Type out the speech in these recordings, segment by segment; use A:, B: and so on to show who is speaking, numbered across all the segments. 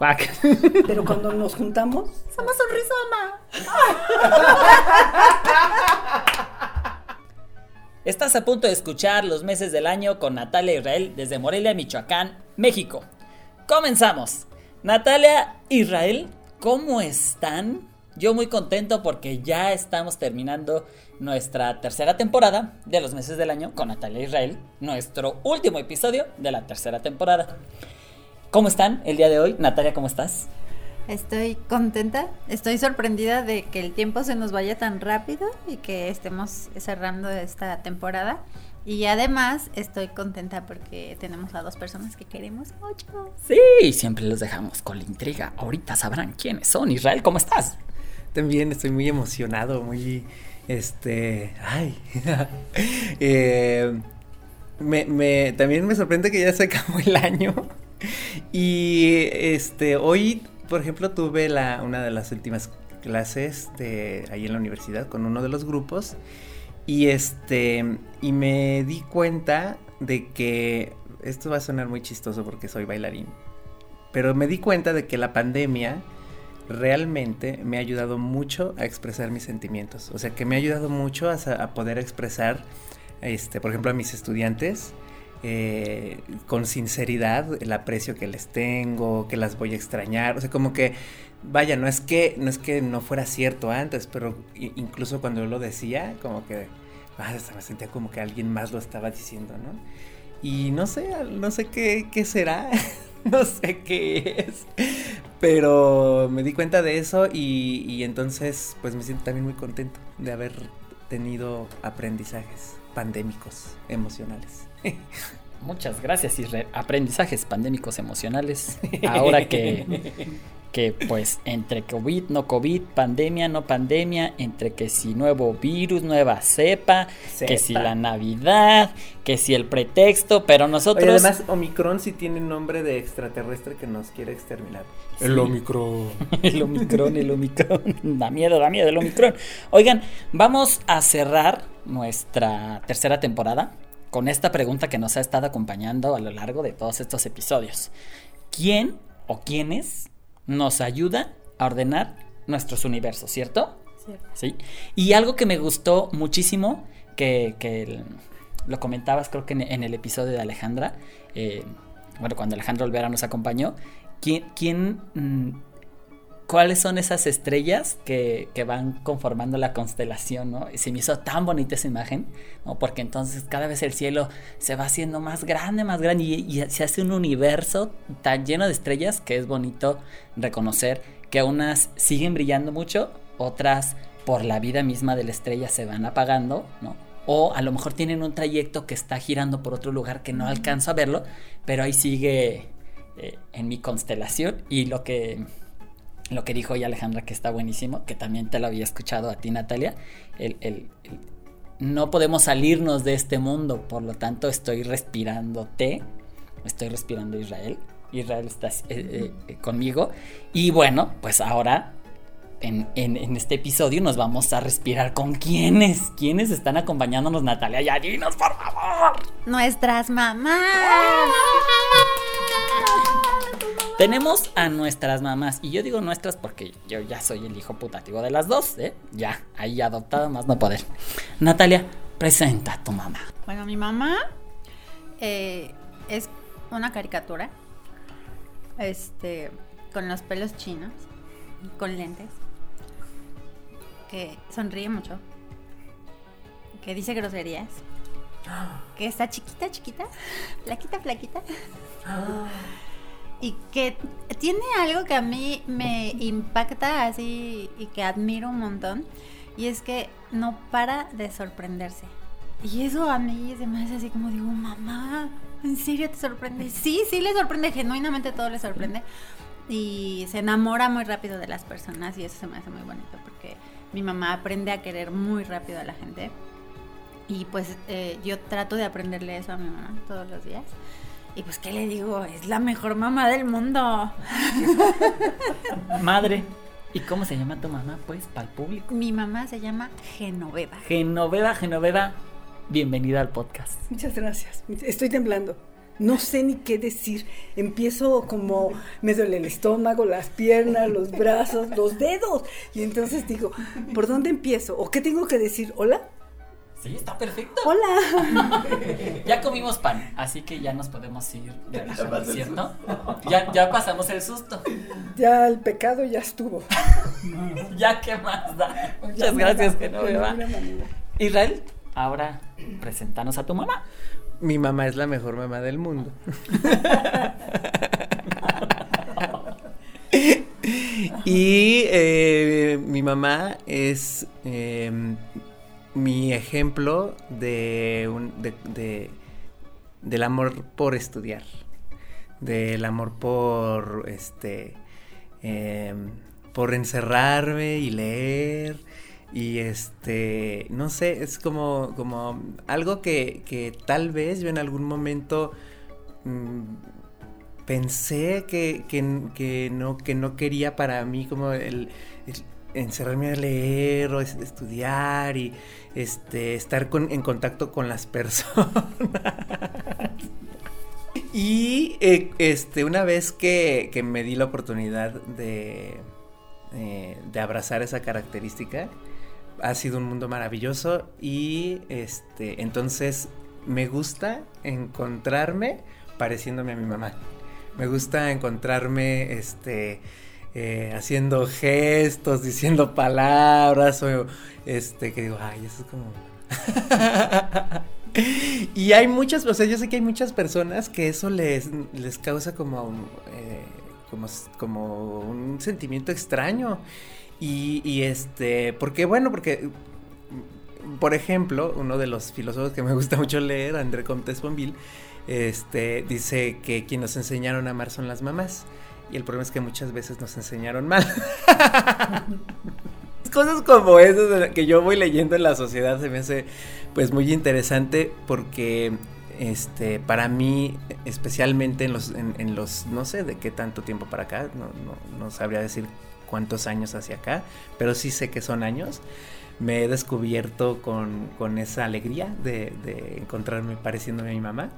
A: Cuac.
B: Pero cuando nos juntamos,
C: somos un rizoma.
A: Estás a punto de escuchar los meses del año con Natalia Israel desde Morelia, Michoacán, México. Comenzamos. Natalia Israel, ¿cómo están? Yo muy contento porque ya estamos terminando nuestra tercera temporada de los meses del año con Natalia Israel, nuestro último episodio de la tercera temporada. ¿Cómo están el día de hoy? Natalia, ¿cómo estás?
C: Estoy contenta, estoy sorprendida de que el tiempo se nos vaya tan rápido y que estemos cerrando esta temporada. Y además estoy contenta porque tenemos a dos personas que queremos mucho.
A: Sí, siempre los dejamos con la intriga. Ahorita sabrán quiénes son. Israel, ¿cómo estás?
D: También estoy muy emocionado, muy, este, ay, eh, me, también me sorprende que ya se acabó el año. Y este, hoy, por ejemplo, tuve la, una de las últimas clases de ahí en la universidad con uno de los grupos. Y este, y me di cuenta de que, esto va a sonar muy chistoso porque soy bailarín, pero me di cuenta de que la pandemia realmente me ha ayudado mucho a expresar mis sentimientos. O sea, que me ha ayudado mucho a, poder expresar, este, por ejemplo, a mis estudiantes. Eh, con sinceridad el aprecio que les tengo, que las voy a extrañar, o sea, como que, vaya, no es que no, es que no fuera cierto antes, pero incluso cuando yo lo decía, como que, ah, me sentía como que alguien más lo estaba diciendo, ¿no? Y no sé, no sé qué, qué será, no sé qué es, pero me di cuenta de eso y, entonces pues me siento también muy contento de haber tenido aprendizajes pandémicos emocionales.
A: Muchas gracias, Israel. Aprendizajes pandémicos emocionales. Ahora que que pues entre COVID, no COVID, pandemia, no pandemia, entre que si nuevo virus, nueva cepa, que si la Navidad, que si el pretexto, pero nosotros...
D: además, Omicron sí tiene nombre de extraterrestre que nos quiere exterminar.
A: El Omicron. el Omicron, el Omicron. da miedo, da miedo el Omicron. Oigan, vamos a cerrar nuestra tercera temporada con esta pregunta que nos ha estado acompañando a lo largo de todos estos episodios. ¿Quién o quiénes nos ayuda a ordenar nuestros universos, ¿cierto? Sí. Y algo que me gustó muchísimo, que, lo comentabas creo que en, el episodio de Alejandra, eh, bueno, cuando Alejandra Olvera nos acompañó, ¿quién, quién mm, cuáles son esas estrellas que, van conformando la constelación, ¿no? Y se me hizo tan bonita esa imagen, ¿no? Porque entonces cada vez el cielo se va haciendo más grande, más grande y, se hace un universo tan lleno de estrellas que es bonito reconocer que unas siguen brillando mucho, otras por la vida misma de la estrella se van apagando, ¿no? O a lo mejor tienen un trayecto que está girando por otro lugar que no alcanzo a verlo, pero ahí sigue eh, en mi constelación y lo que lo que dijo hoy Alejandra, que está buenísimo, que también te lo había escuchado a ti, Natalia, el, no podemos salirnos de este mundo, por lo tanto estoy respirándote, estoy respirando Israel, Israel está eh, eh, eh, conmigo, y bueno, pues ahora en, este episodio nos vamos a respirar con quiénes, quiénes están acompañándonos, Natalia, ya dinos, por favor.
C: Nuestras mamás.
A: Tenemos a nuestras mamás, y yo digo nuestras porque yo ya soy el hijo putativo de las dos, ¿eh? Ya, ahí adoptado más no poder. Natalia, presenta a tu mamá.
C: Bueno, mi mamá eh, es una caricatura, este, con los pelos chinos, con lentes, que sonríe mucho, que dice groserías, que está chiquita, chiquita, flaquita, flaquita. Y que tiene algo que a mí me impacta así y que admiro un montón y es que no para de sorprenderse. Y eso a mí se me hace así como digo, mamá, ¿en serio te sorprende? Sí, sí le sorprende, genuinamente todo le sorprende. Y se enamora muy rápido de las personas y eso se me hace muy bonito porque mi mamá aprende a querer muy rápido a la gente. Y pues eh, yo trato de aprenderle eso a mi mamá todos los días. Y pues, ¿qué le digo? Es la mejor mamá del mundo.
A: Madre. ¿Y cómo se llama tu mamá, pues, para el público?
C: Mi mamá se llama Genoveva.
A: Genoveva, Genoveva, bienvenida al podcast.
B: Muchas gracias. Estoy temblando. no sé ni qué decir. Empiezo como, me duele el estómago, las piernas, los brazos, los dedos. Y entonces digo, ¿por dónde empiezo? ¿O qué tengo que decir? ¿Hola?
A: Sí, está perfecto.
B: Hola.
A: ya comimos pan, así que ya nos podemos ir relajando, ¿cierto? Ya, ya pasamos el susto.
B: Ya el pecado ya estuvo.
A: ya qué más da. Muchas gracias, Genoveva. Israel, ahora presentanos a tu mamá.
D: Mi mamá es la mejor mamá del mundo. y eh, mi mamá es em, mi ejemplo de, un, de, del amor por estudiar, del amor por este em, por encerrarme y leer y este no sé es como como algo que, que tal vez yo en algún momento mm, pensé que, que, no que no quería para mí como el encerrarme a leer o estudiar y este, estar en contacto con las personas. y eh, este, una vez que, me di la oportunidad de, eh, de abrazar esa característica, ha sido un mundo maravilloso y este, entonces me gusta encontrarme pareciéndome a mi mamá. Me gusta encontrarme este, eh, haciendo gestos, diciendo palabras, o este, que digo, ay, eso es como... y hay muchas, o sea, yo sé que hay muchas personas que eso les, les causa como, eh, como, como un sentimiento extraño. Y, y este, porque bueno, porque por ejemplo, uno de los filósofos que me gusta mucho leer, André Comte Sponville, este, dice que quienes nos enseñaron a amar son las mamás. Y el problema es que muchas veces nos enseñaron mal. Cosas como esas que yo voy leyendo en la sociedad se me hace pues muy interesante porque este para mí especialmente en los en, los no sé de qué tanto tiempo para acá no, no, sabría decir cuántos años hacia acá pero sí sé que son años me he descubierto con, con esa alegría de, de, encontrarme pareciéndome a mi mamá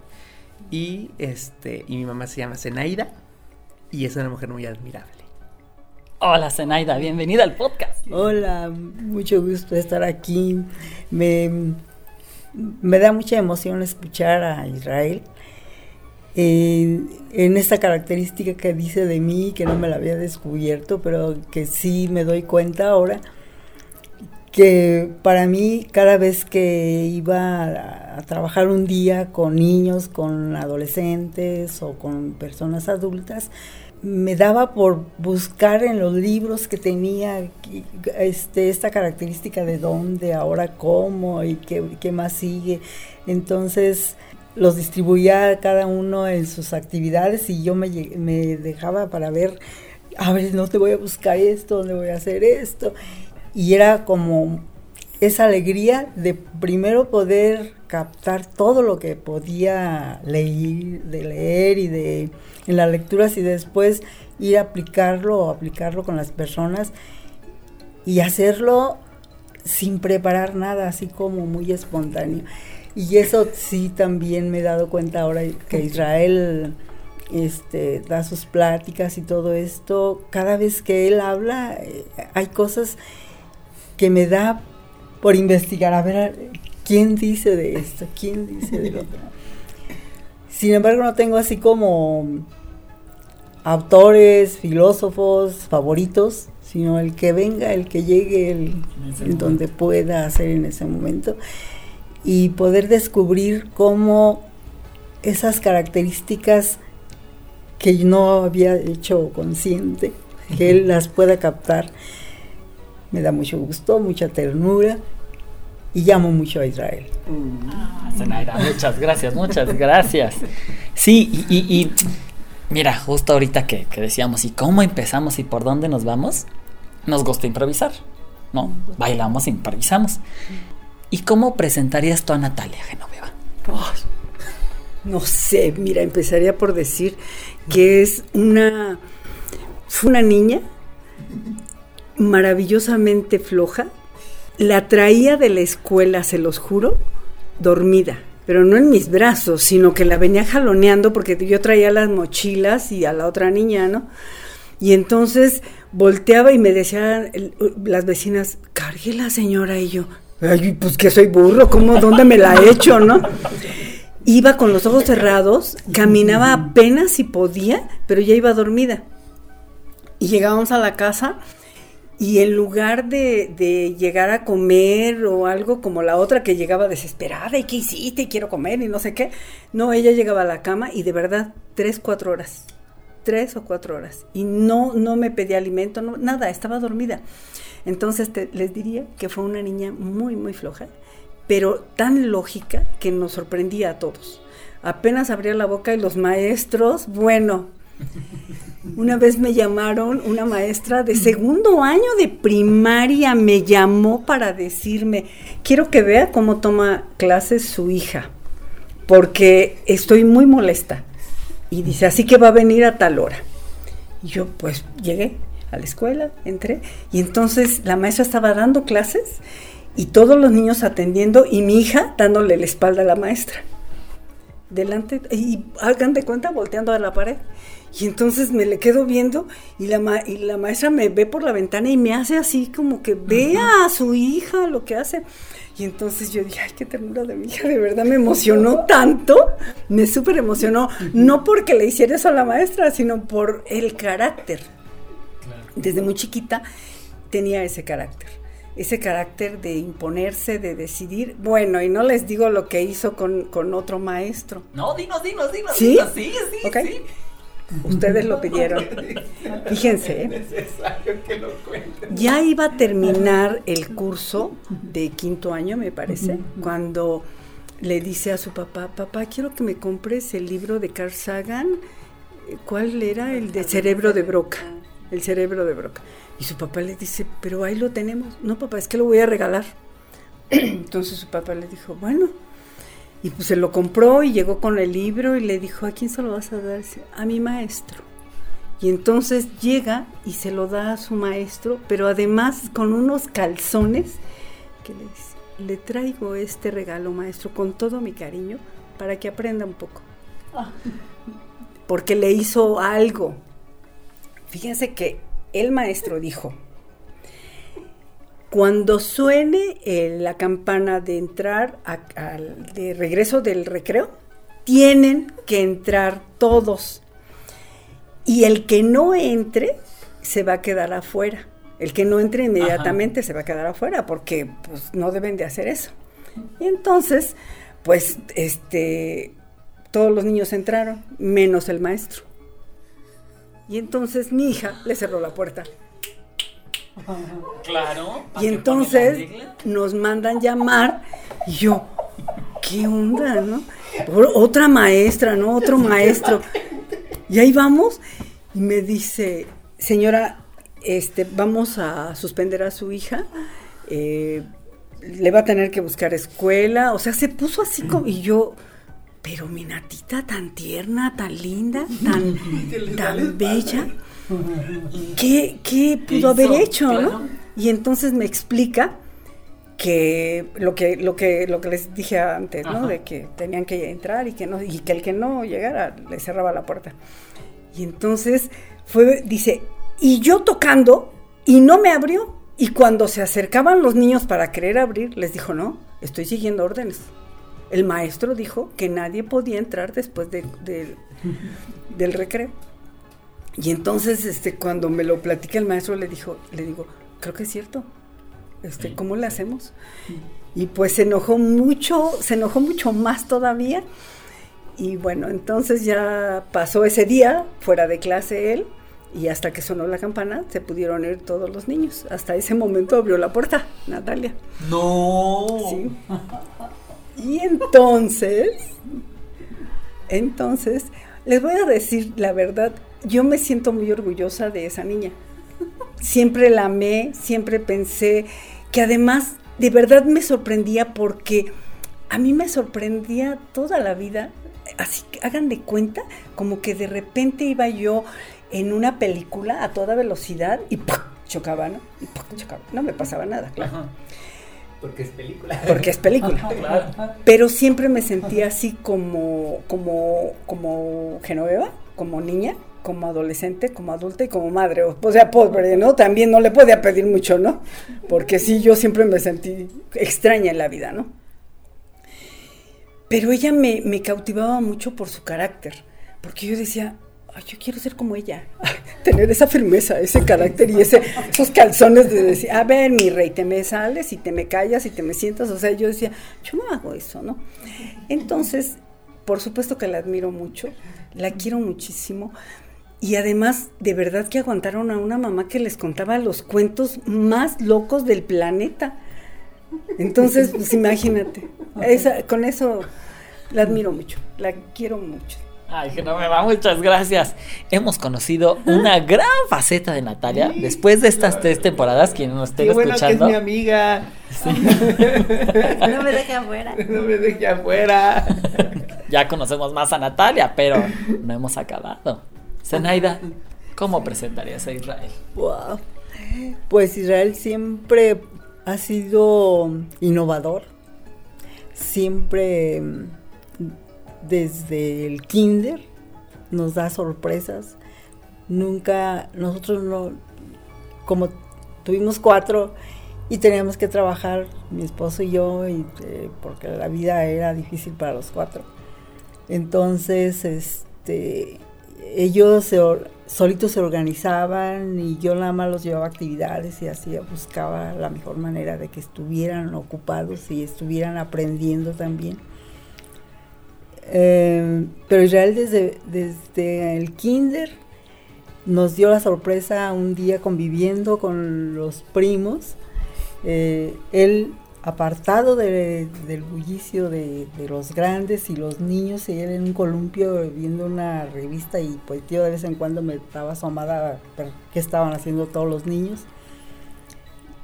D: y este y mi mamá se llama Zenaida y es una mujer muy admirable.
A: Hola Zenaida, bienvenida al podcast.
B: Hola, mucho gusto estar aquí. Me, me da mucha emoción escuchar a Israel en esta característica que dice de mí, que no me la había descubierto, pero que sí me doy cuenta ahora, que para mí cada vez que iba a, a trabajar un día con niños, con adolescentes o con personas adultas, me daba por buscar en los libros que tenía este, esta característica de dónde, ahora cómo y qué, más sigue. Entonces los distribuía cada uno en sus actividades y yo me, me dejaba para ver, a ver, no te voy a buscar esto, dónde voy a hacer esto. Y era como esa alegría de primero poder captar todo lo que podía leer, de leer y de en las lecturas y después ir a aplicarlo o aplicarlo con las personas y hacerlo sin preparar nada, así como muy espontáneo. Y eso sí también me he dado cuenta ahora que Israel este, da sus pláticas y todo esto, cada vez que él habla eh, hay cosas que me da por investigar, a ver quién dice de esto, quién dice de lo otro. Sin embargo, no tengo así como autores, filósofos favoritos, sino el que venga, el que llegue, el, en donde pueda hacer en ese momento. Y poder descubrir cómo esas características que no había hecho consciente, que él las pueda captar, me da mucho gusto, mucha ternura y llamo mucho a Israel.
A: Ah, muchas gracias, muchas gracias. Sí, y, mira, justo ahorita que, decíamos, ¿y cómo empezamos y por dónde nos vamos? Nos gusta improvisar, ¿no? Bailamos, improvisamos. ¿Y cómo presentarías tú a Natalia Genoveva?
B: no sé, mira, empezaría por decir que es una, fue una niña maravillosamente floja, la traía de la escuela, se los juro, dormida.
E: pero no en mis brazos, sino que la venía jaloneando porque yo traía las mochilas y a la otra niña, ¿no? Y entonces volteaba y me decían las vecinas, cargue la señora y yo, ay, pues que soy burro, ¿cómo, dónde me la he hecho, no? Iba con los ojos cerrados, caminaba apenas si podía, pero ya iba dormida. Y llegábamos a la casa y en lugar de, llegar a comer o algo como la otra que llegaba desesperada y qué hiciste y quiero comer y no sé qué, no, ella llegaba a la cama y de verdad, tres, cuatro horas, tres o cuatro horas. Y no, no me pedía alimento, no, nada, estaba dormida. Entonces les diría que fue una niña muy, muy floja, pero tan lógica que nos sorprendía a todos. Apenas abría la boca y los maestros, bueno, una vez me llamaron, una maestra de segundo año de primaria me llamó para decirme, quiero que vea cómo toma clases su hija, porque estoy muy molesta. Y dice, así que va a venir a tal hora. Y yo pues llegué a la escuela, entré, y entonces la maestra estaba dando clases y todos los niños atendiendo y mi hija dándole la espalda a la maestra. Delante, y hagan de cuenta volteando a la pared. Y entonces me le quedo viendo y la, y la maestra me ve por la ventana y me hace así como que vea a su hija lo que hace. Y entonces yo dije, ay, qué ternura de mi hija, de verdad me emocionó tanto, me súper emocionó, no porque le hiciera eso a la maestra, sino por el carácter. Desde muy chiquita tenía ese carácter, ese carácter de imponerse, de decidir. Bueno, y no les digo lo que hizo con, otro maestro.
A: No, dinos, dinos, dinos.
E: ¿Sí?
A: Dinos, sí, sí, sí.
E: Ustedes lo pidieron. Fíjense. ¿eh? Ya iba a terminar el curso de quinto año, me parece, cuando le dice a su papá, papá, quiero que me compres el libro de Carl Sagan. ¿Cuál era? El de Cerebro de Broca. El Cerebro de Broca. Y su papá le dice, pero ahí lo tenemos. No, papá, es que lo voy a regalar. Entonces su papá le dijo, bueno, y pues se lo compró y llegó con el libro y le dijo, ¿a quién se lo vas a dar? A mi maestro. Y entonces llega y se lo da a su maestro, pero además con unos calzones que le dice, le traigo este regalo, maestro, con todo mi cariño, para que aprenda un poco. Porque le hizo algo. Fíjense que el maestro dijo, cuando suene eh, la campana de entrar de regreso del recreo, tienen que entrar todos. Y el que no entre se va a quedar afuera. El que no entre inmediatamente se va a quedar afuera porque pues, no deben de hacer eso. Y entonces, pues, este, todos los niños entraron, menos el maestro. Y entonces mi hija le cerró la puerta.
A: Claro.
E: Y entonces nos mandan llamar y yo, ¿qué onda, no? Otra maestra, ¿no? Otro maestro. Y ahí vamos y me dice, señora, este, vamos a suspender a su hija. Eh, le va a tener que buscar escuela. O sea, se puso así como. Y yo, pero mi natita tan tierna, tan linda, tan, tan bella. ¿Qué, qué pudo haber hecho? ¿no? Y entonces me explica que lo que lo que lo que les dije antes, ¿no? De que tenían que entrar y que no y que el que no llegara le cerraba la puerta. Y entonces fue dice, "Y yo tocando y no me abrió." Y cuando se acercaban los niños para querer abrir, les dijo, "No, estoy siguiendo órdenes." El maestro dijo que nadie podía entrar después de, del recreo. Y entonces, este, cuando me lo platica el maestro, le dijo, le digo, creo que es cierto. Este, ¿cómo le hacemos? Y pues se enojó mucho, se enojó mucho más todavía. Y bueno, entonces ya pasó ese día fuera de clase él y hasta que sonó la campana se pudieron ir todos los niños. Hasta ese momento abrió la puerta Natalia.
A: No.
E: Sí. Y entonces, entonces, les voy a decir la verdad, yo me siento muy orgullosa de esa niña. Siempre la amé, siempre pensé que además de verdad me sorprendía porque a mí me sorprendía toda la vida. Así que hagan de cuenta como que de repente iba yo en una película a toda velocidad y chocaba, ¿no? Y chocaba. No me pasaba nada, claro.
D: Porque es película.
E: Porque es película. Pero siempre me sentía así como, como, como Genoveva, como niña, como adolescente, como adulta y como madre. O sea, pobre, ¿no? También no le podía pedir mucho, ¿no? Porque sí, yo siempre me sentí extraña en la vida, ¿no? Pero ella me, cautivaba mucho por su carácter, porque yo decía, yo quiero ser como ella, tener esa firmeza, ese carácter y ese, esos calzones de decir, a ver, mi rey, te me sales y te me callas y te me sientas. O sea, yo decía, yo no hago eso, ¿no? Entonces, por supuesto que la admiro mucho, la quiero muchísimo. Y además, de verdad que aguantaron a una mamá que les contaba los cuentos más locos del planeta. Entonces, pues imagínate, esa, con eso la admiro mucho, la quiero mucho.
A: Ay, que no me va, muchas gracias. Hemos conocido una gran faceta de Natalia después de estas tres temporadas. Quien nos esté
D: Qué bueno
A: escuchando.
D: que es mi amiga.
C: No me deje afuera.
D: No me deje afuera.
A: Ya conocemos más a Natalia, pero no hemos acabado. Zenaida, ¿cómo presentarías a Israel?
B: Wow. Pues Israel siempre ha sido innovador, siempre desde el kinder nos da sorpresas. Nunca, nosotros no, como tuvimos cuatro y teníamos que trabajar, mi esposo y yo, y, eh, porque la vida era difícil para los cuatro. Entonces, este, ellos se solitos se organizaban y yo nada más los llevaba a actividades y así buscaba la mejor manera de que estuvieran ocupados y estuvieran aprendiendo también. Eh, pero Israel desde, desde el kinder nos dio la sorpresa un día conviviendo con los primos. Eh, él apartado de- del bullicio de, de los grandes y los niños, y él en un columpio viendo una revista y pues yo de vez en cuando me estaba asomada a ver qué estaban haciendo todos los niños.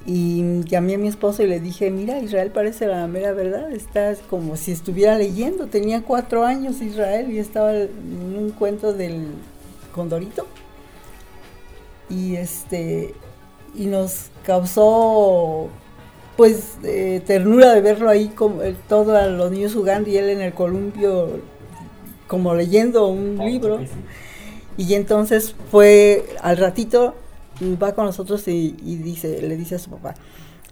B: Y llamé a mi esposo y le dije, mira, Israel parece la mera verdad, está como si estuviera leyendo, tenía cuatro años Israel y estaba en un cuento del Condorito. Y este, y nos causó pues eh, ternura de verlo ahí como eh, todos los niños jugando y él en el columpio como leyendo un libro. Y entonces fue al ratito, va con nosotros y, y dice, le dice a su papá,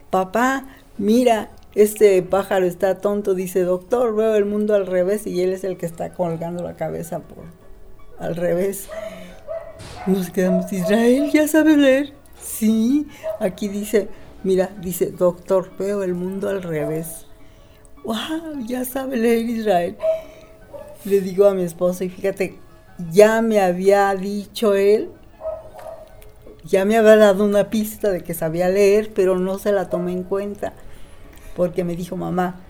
B: papá, mira, este pájaro está tonto, dice, doctor, veo el mundo al revés y él es el que está colgando la cabeza por al revés. Nos quedamos, Israel, ¿ya sabes leer? Sí, aquí dice, mira, dice, doctor, veo el mundo al revés. ¡Wow! Ya sabe leer Israel. Le digo a mi esposo, y fíjate, ya me había dicho él, ya me había dado una pista de que sabía leer, pero no se la tomé en cuenta, porque me dijo, mamá,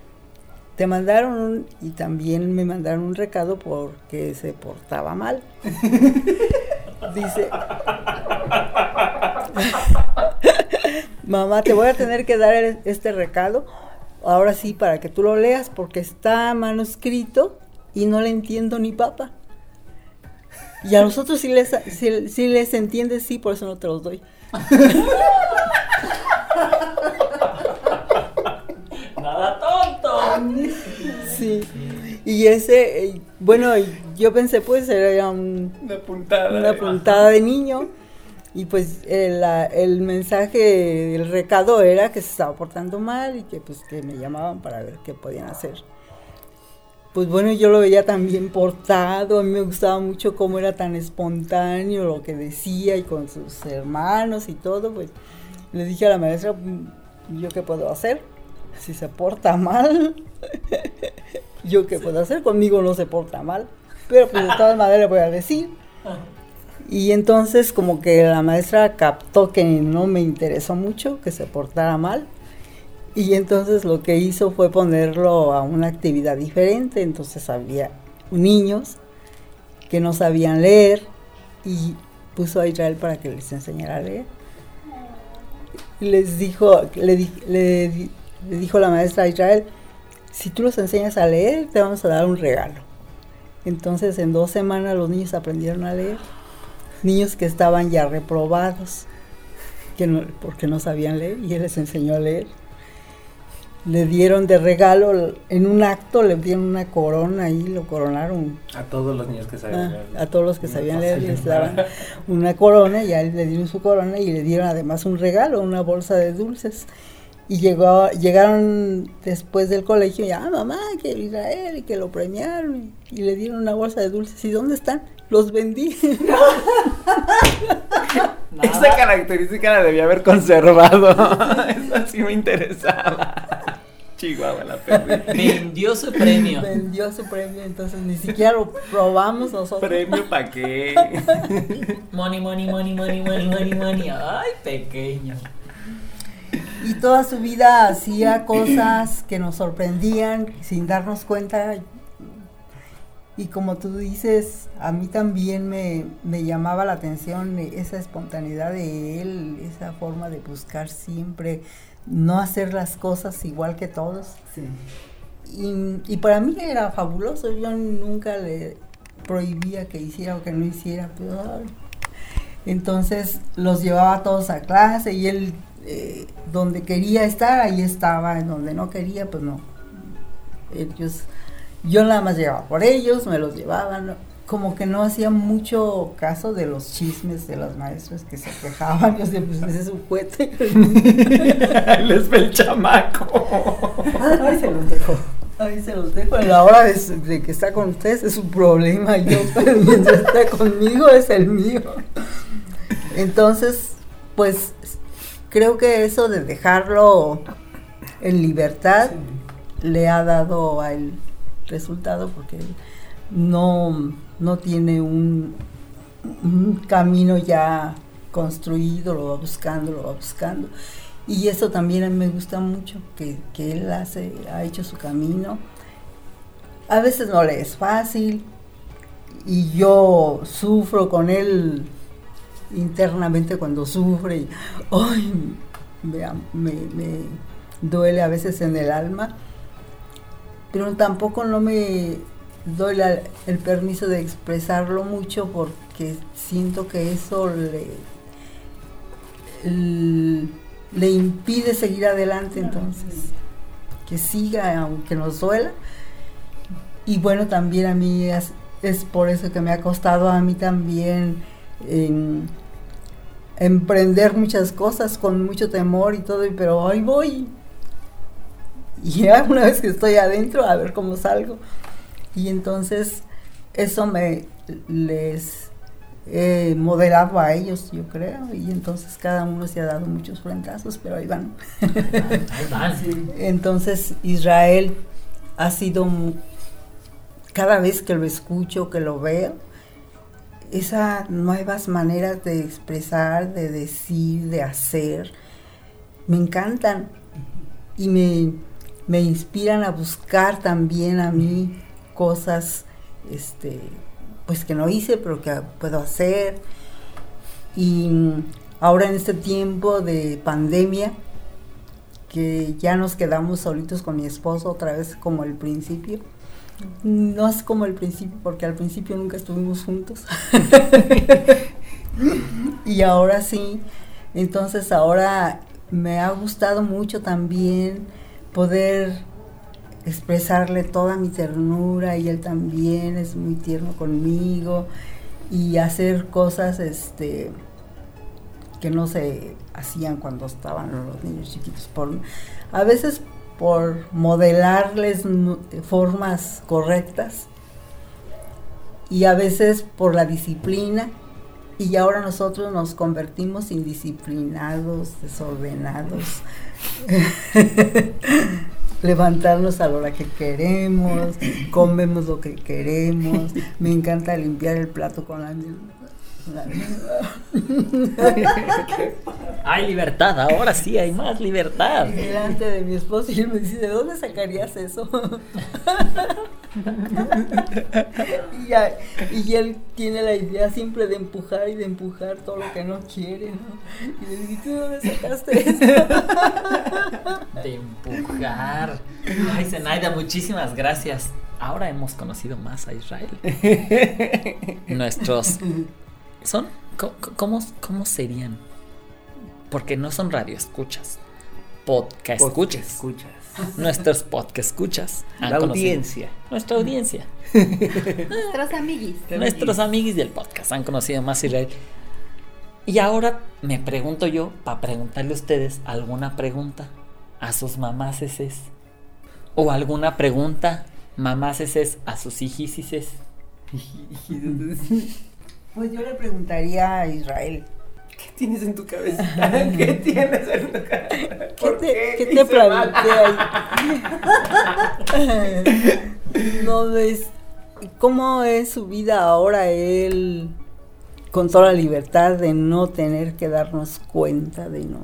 B: te mandaron un, y también me mandaron un recado porque se portaba mal. Dice, mamá, te voy a tener que dar el- este recado, ahora sí, para que tú lo leas, porque está manuscrito y no le entiendo ni papa. Y a nosotros sí les, sí, sí les entiendes, sí, por eso no te los doy.
A: Nada tonto.
B: Sí. Y ese, eh, bueno, yo pensé, pues era un,
D: Una puntada.
B: una puntada de niño. Y pues el, la- el mensaje, el recado era que se estaba portando mal y que pues que me llamaban para ver qué podían hacer. Pues bueno, yo lo veía tan bien portado, a mí me gustaba mucho cómo era tan espontáneo lo que decía y con sus hermanos y todo, pues le dije a la maestra, "Mm, ¿yo qué puedo hacer? Si se porta mal, ¿yo qué puedo hacer? Conmigo no se porta mal, pero pues de todas maneras voy a decir. Y entonces como que la maestra captó que no me interesó mucho que se portara mal. Y entonces lo que hizo fue ponerlo a una actividad diferente. Entonces había niños que no sabían leer y puso a Israel para que les enseñara a leer. Les dijo, le, di- le di- le dijo la maestra a Israel, si tú los enseñas a leer, te vamos a dar un regalo. Entonces en dos semanas los niños aprendieron a leer niños que estaban ya reprobados que no- porque no sabían leer y él les enseñó a leer. le dieron de regalo, en un acto le dieron una corona y lo coronaron.
D: A todos los niños que sabían
B: Ah,
D: leer.
B: a todos los que sabían leer les daban una corona y a él le dieron su corona y le dieron además un regalo, una bolsa de dulces. Y llegó, llegaron después del colegio y ah, mamá, que el Israel y que lo premiaron y, y le dieron una bolsa de dulces. ¿Y dónde están? Los vendí.
D: Esa característica la debía haber conservado. Eso sí me interesaba. Chihuahua la perdí.
A: Vendió su premio.
B: Vendió su premio, entonces ni siquiera lo probamos nosotros.
D: ¿Premio para qué?
A: Money, money, money, money, money, money, money. Ay, pequeño.
B: Y toda su vida hacía cosas que nos sorprendían sin darnos cuenta. Y como tú dices, a mí también me, me llamaba la atención esa espontaneidad de él, esa forma de buscar siempre, no hacer las cosas igual que todos. Y, y para mí era fabuloso, yo nunca le prohibía que hiciera o que no hiciera. Entonces los llevaba a todos a clase y él eh, donde quería estar, ahí estaba, en donde no quería, pues no. Ellos, yo nada más llevaba por ellos, me los llevaban, como que no hacía mucho caso de los chismes de los maestros que se quejaban, yo siempre pues ese es un cohete.
D: Les ve el chamaco.
B: Ahí se los dejo. Ahí se los dejo. La hora de, que está con ustedes es un problema. Yo, pero mientras está conmigo es el mío. Entonces, pues creo que eso de dejarlo en libertad le ha dado al resultado porque no, no tiene un, camino ya construido, lo va buscando, lo va buscando. Y eso también me gusta mucho, que, que él hace, ha hecho su camino. A veces no le es fácil y yo sufro con él internamente cuando sufre y ay, me, me duele a veces en el alma, pero tampoco no me doy la- el permiso de expresarlo mucho porque siento que eso le, le impide seguir adelante entonces que siga aunque nos duela. Y bueno también a mí es, es por eso que me ha costado a mí también en- emprender muchas cosas con mucho temor y todo pero ahí voy y ya una vez que estoy adentro a ver cómo salgo y entonces eso me les modelado a ellos, yo creo, y entonces cada uno se ha dado muchos frentazos, pero ahí van.
A: Ahí van.
B: Entonces Israel ha sido cada vez que lo escucho, que lo veo, esas nuevas maneras de expresar, de decir, de hacer, me encantan y me, me inspiran a buscar también a mí cosas este, pues que no hice, pero que puedo hacer. Y ahora en este tiempo de pandemia, que ya nos quedamos solitos con mi esposo otra vez como el principio. No es como el principio, porque al principio nunca estuvimos juntos. y ahora sí. Entonces ahora me ha gustado mucho también poder expresarle toda mi ternura y él también es muy tierno conmigo y hacer cosas este que no se hacían cuando estaban los niños chiquitos. Por a veces por modelarles formas correctas y a veces por la disciplina y ahora nosotros nos convertimos indisciplinados, desordenados, levantarnos a la hora que queremos, comemos lo que queremos, me encanta limpiar el plato con la
A: Hay libertad, ahora sí hay más libertad.
B: delante de mi esposo y él me dice, ¿de dónde sacarías eso? y, ya- y él tiene la idea siempre de empujar y de empujar todo lo que no quiere, ¿no? Y le digo, ¿y tú de dónde sacaste eso?
A: De empujar. Ay, Zenaida, muchísimas gracias. Ahora hemos conocido más a Israel. Nuestros. ¿Son? ¿Cómo, cómo serían? Porque no son radioescuchas. podcast escuchas.
D: Escuchas.
A: Nuestros podcast escuchas.
D: La
A: conocido-
D: audiencia.
A: Nuestra audiencia.
C: Nuestros amiguis.
A: Nuestros amiguis del podcast han conocido más a Israel. Y ahora me pregunto yo, para preguntarle a ustedes alguna pregunta a sus mamás es O alguna pregunta, mamás es a sus hijisises.
B: Pues yo le preguntaría a Israel,
D: ¿Qué tienes en tu cabeza? ¿Qué tienes en tu cabeza?
B: ¿qué te, qué te plantea? no ves cómo es su vida ahora él con toda la libertad de no tener que darnos cuenta, de no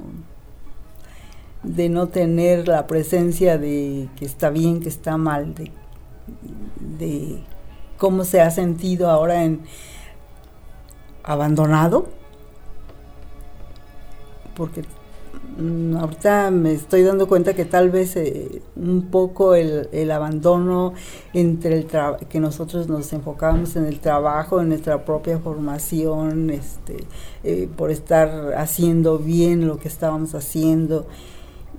B: de no tener la presencia de que está bien, que está mal, de, de cómo se ha sentido ahora en abandonado porque mm, ahorita me estoy dando cuenta que tal vez eh, un poco el, el abandono entre el que nosotros nos enfocábamos en el trabajo, en nuestra propia formación, este, eh, por estar haciendo bien lo que estábamos haciendo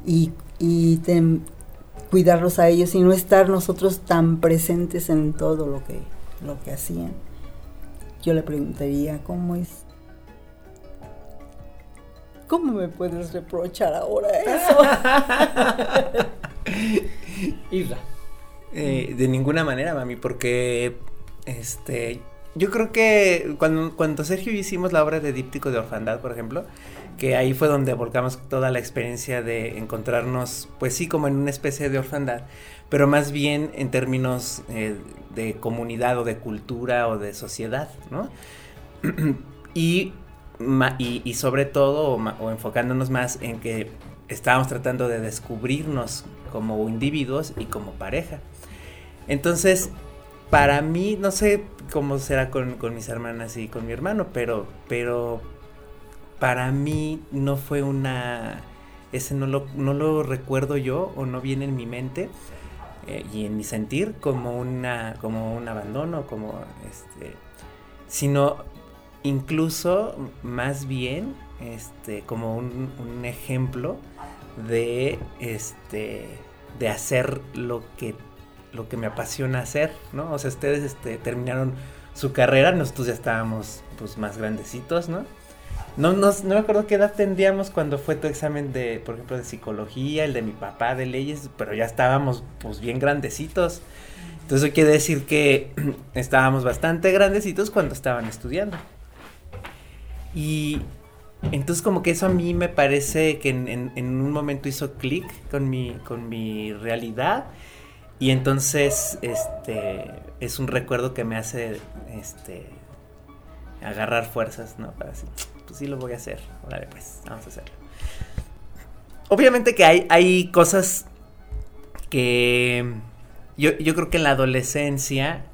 B: y, y cuidarlos a ellos y no estar nosotros tan presentes en todo lo que, lo que hacían. Yo le preguntaría, ¿cómo es? ¿Cómo me puedes reprochar ahora eso?
A: Isra.
D: Eh, de ninguna manera, mami, porque este yo creo que cuando, cuando Sergio y yo hicimos la obra de Díptico de Orfandad, por ejemplo, que ahí fue donde volcamos toda la experiencia de encontrarnos, pues sí, como en una especie de orfandad, pero más bien en términos eh, de comunidad o de cultura o de sociedad, ¿no? y, y, sobre todo, o, o enfocándonos más en que estábamos tratando de descubrirnos como individuos y como pareja. Entonces, para mí, no sé cómo será con, con mis hermanas y con mi hermano, pero, pero para mí no fue una... Ese no lo, no lo recuerdo yo o no viene en mi mente eh, y en mi sentir como, una, como un abandono, como este... Sino incluso más bien este, como un, un ejemplo de, este, de hacer lo que lo que me apasiona hacer, ¿no? O sea, ustedes este, terminaron su carrera, nosotros ya estábamos pues más grandecitos, ¿no? No, no, no me acuerdo qué edad tendríamos cuando fue tu examen de, por ejemplo, de psicología, el de mi papá de leyes, pero ya estábamos pues bien grandecitos. Entonces eso quiere decir que estábamos bastante grandecitos cuando estaban estudiando. Y entonces como que eso a mí me parece que en, un momento hizo clic con mi, con mi realidad. Y entonces, este, es un recuerdo que me hace, este, agarrar fuerzas, ¿no? Para decir, sí lo voy a hacer. Órale, pues, vamos a hacerlo. Obviamente que hay, hay cosas que yo, yo creo que en la adolescencia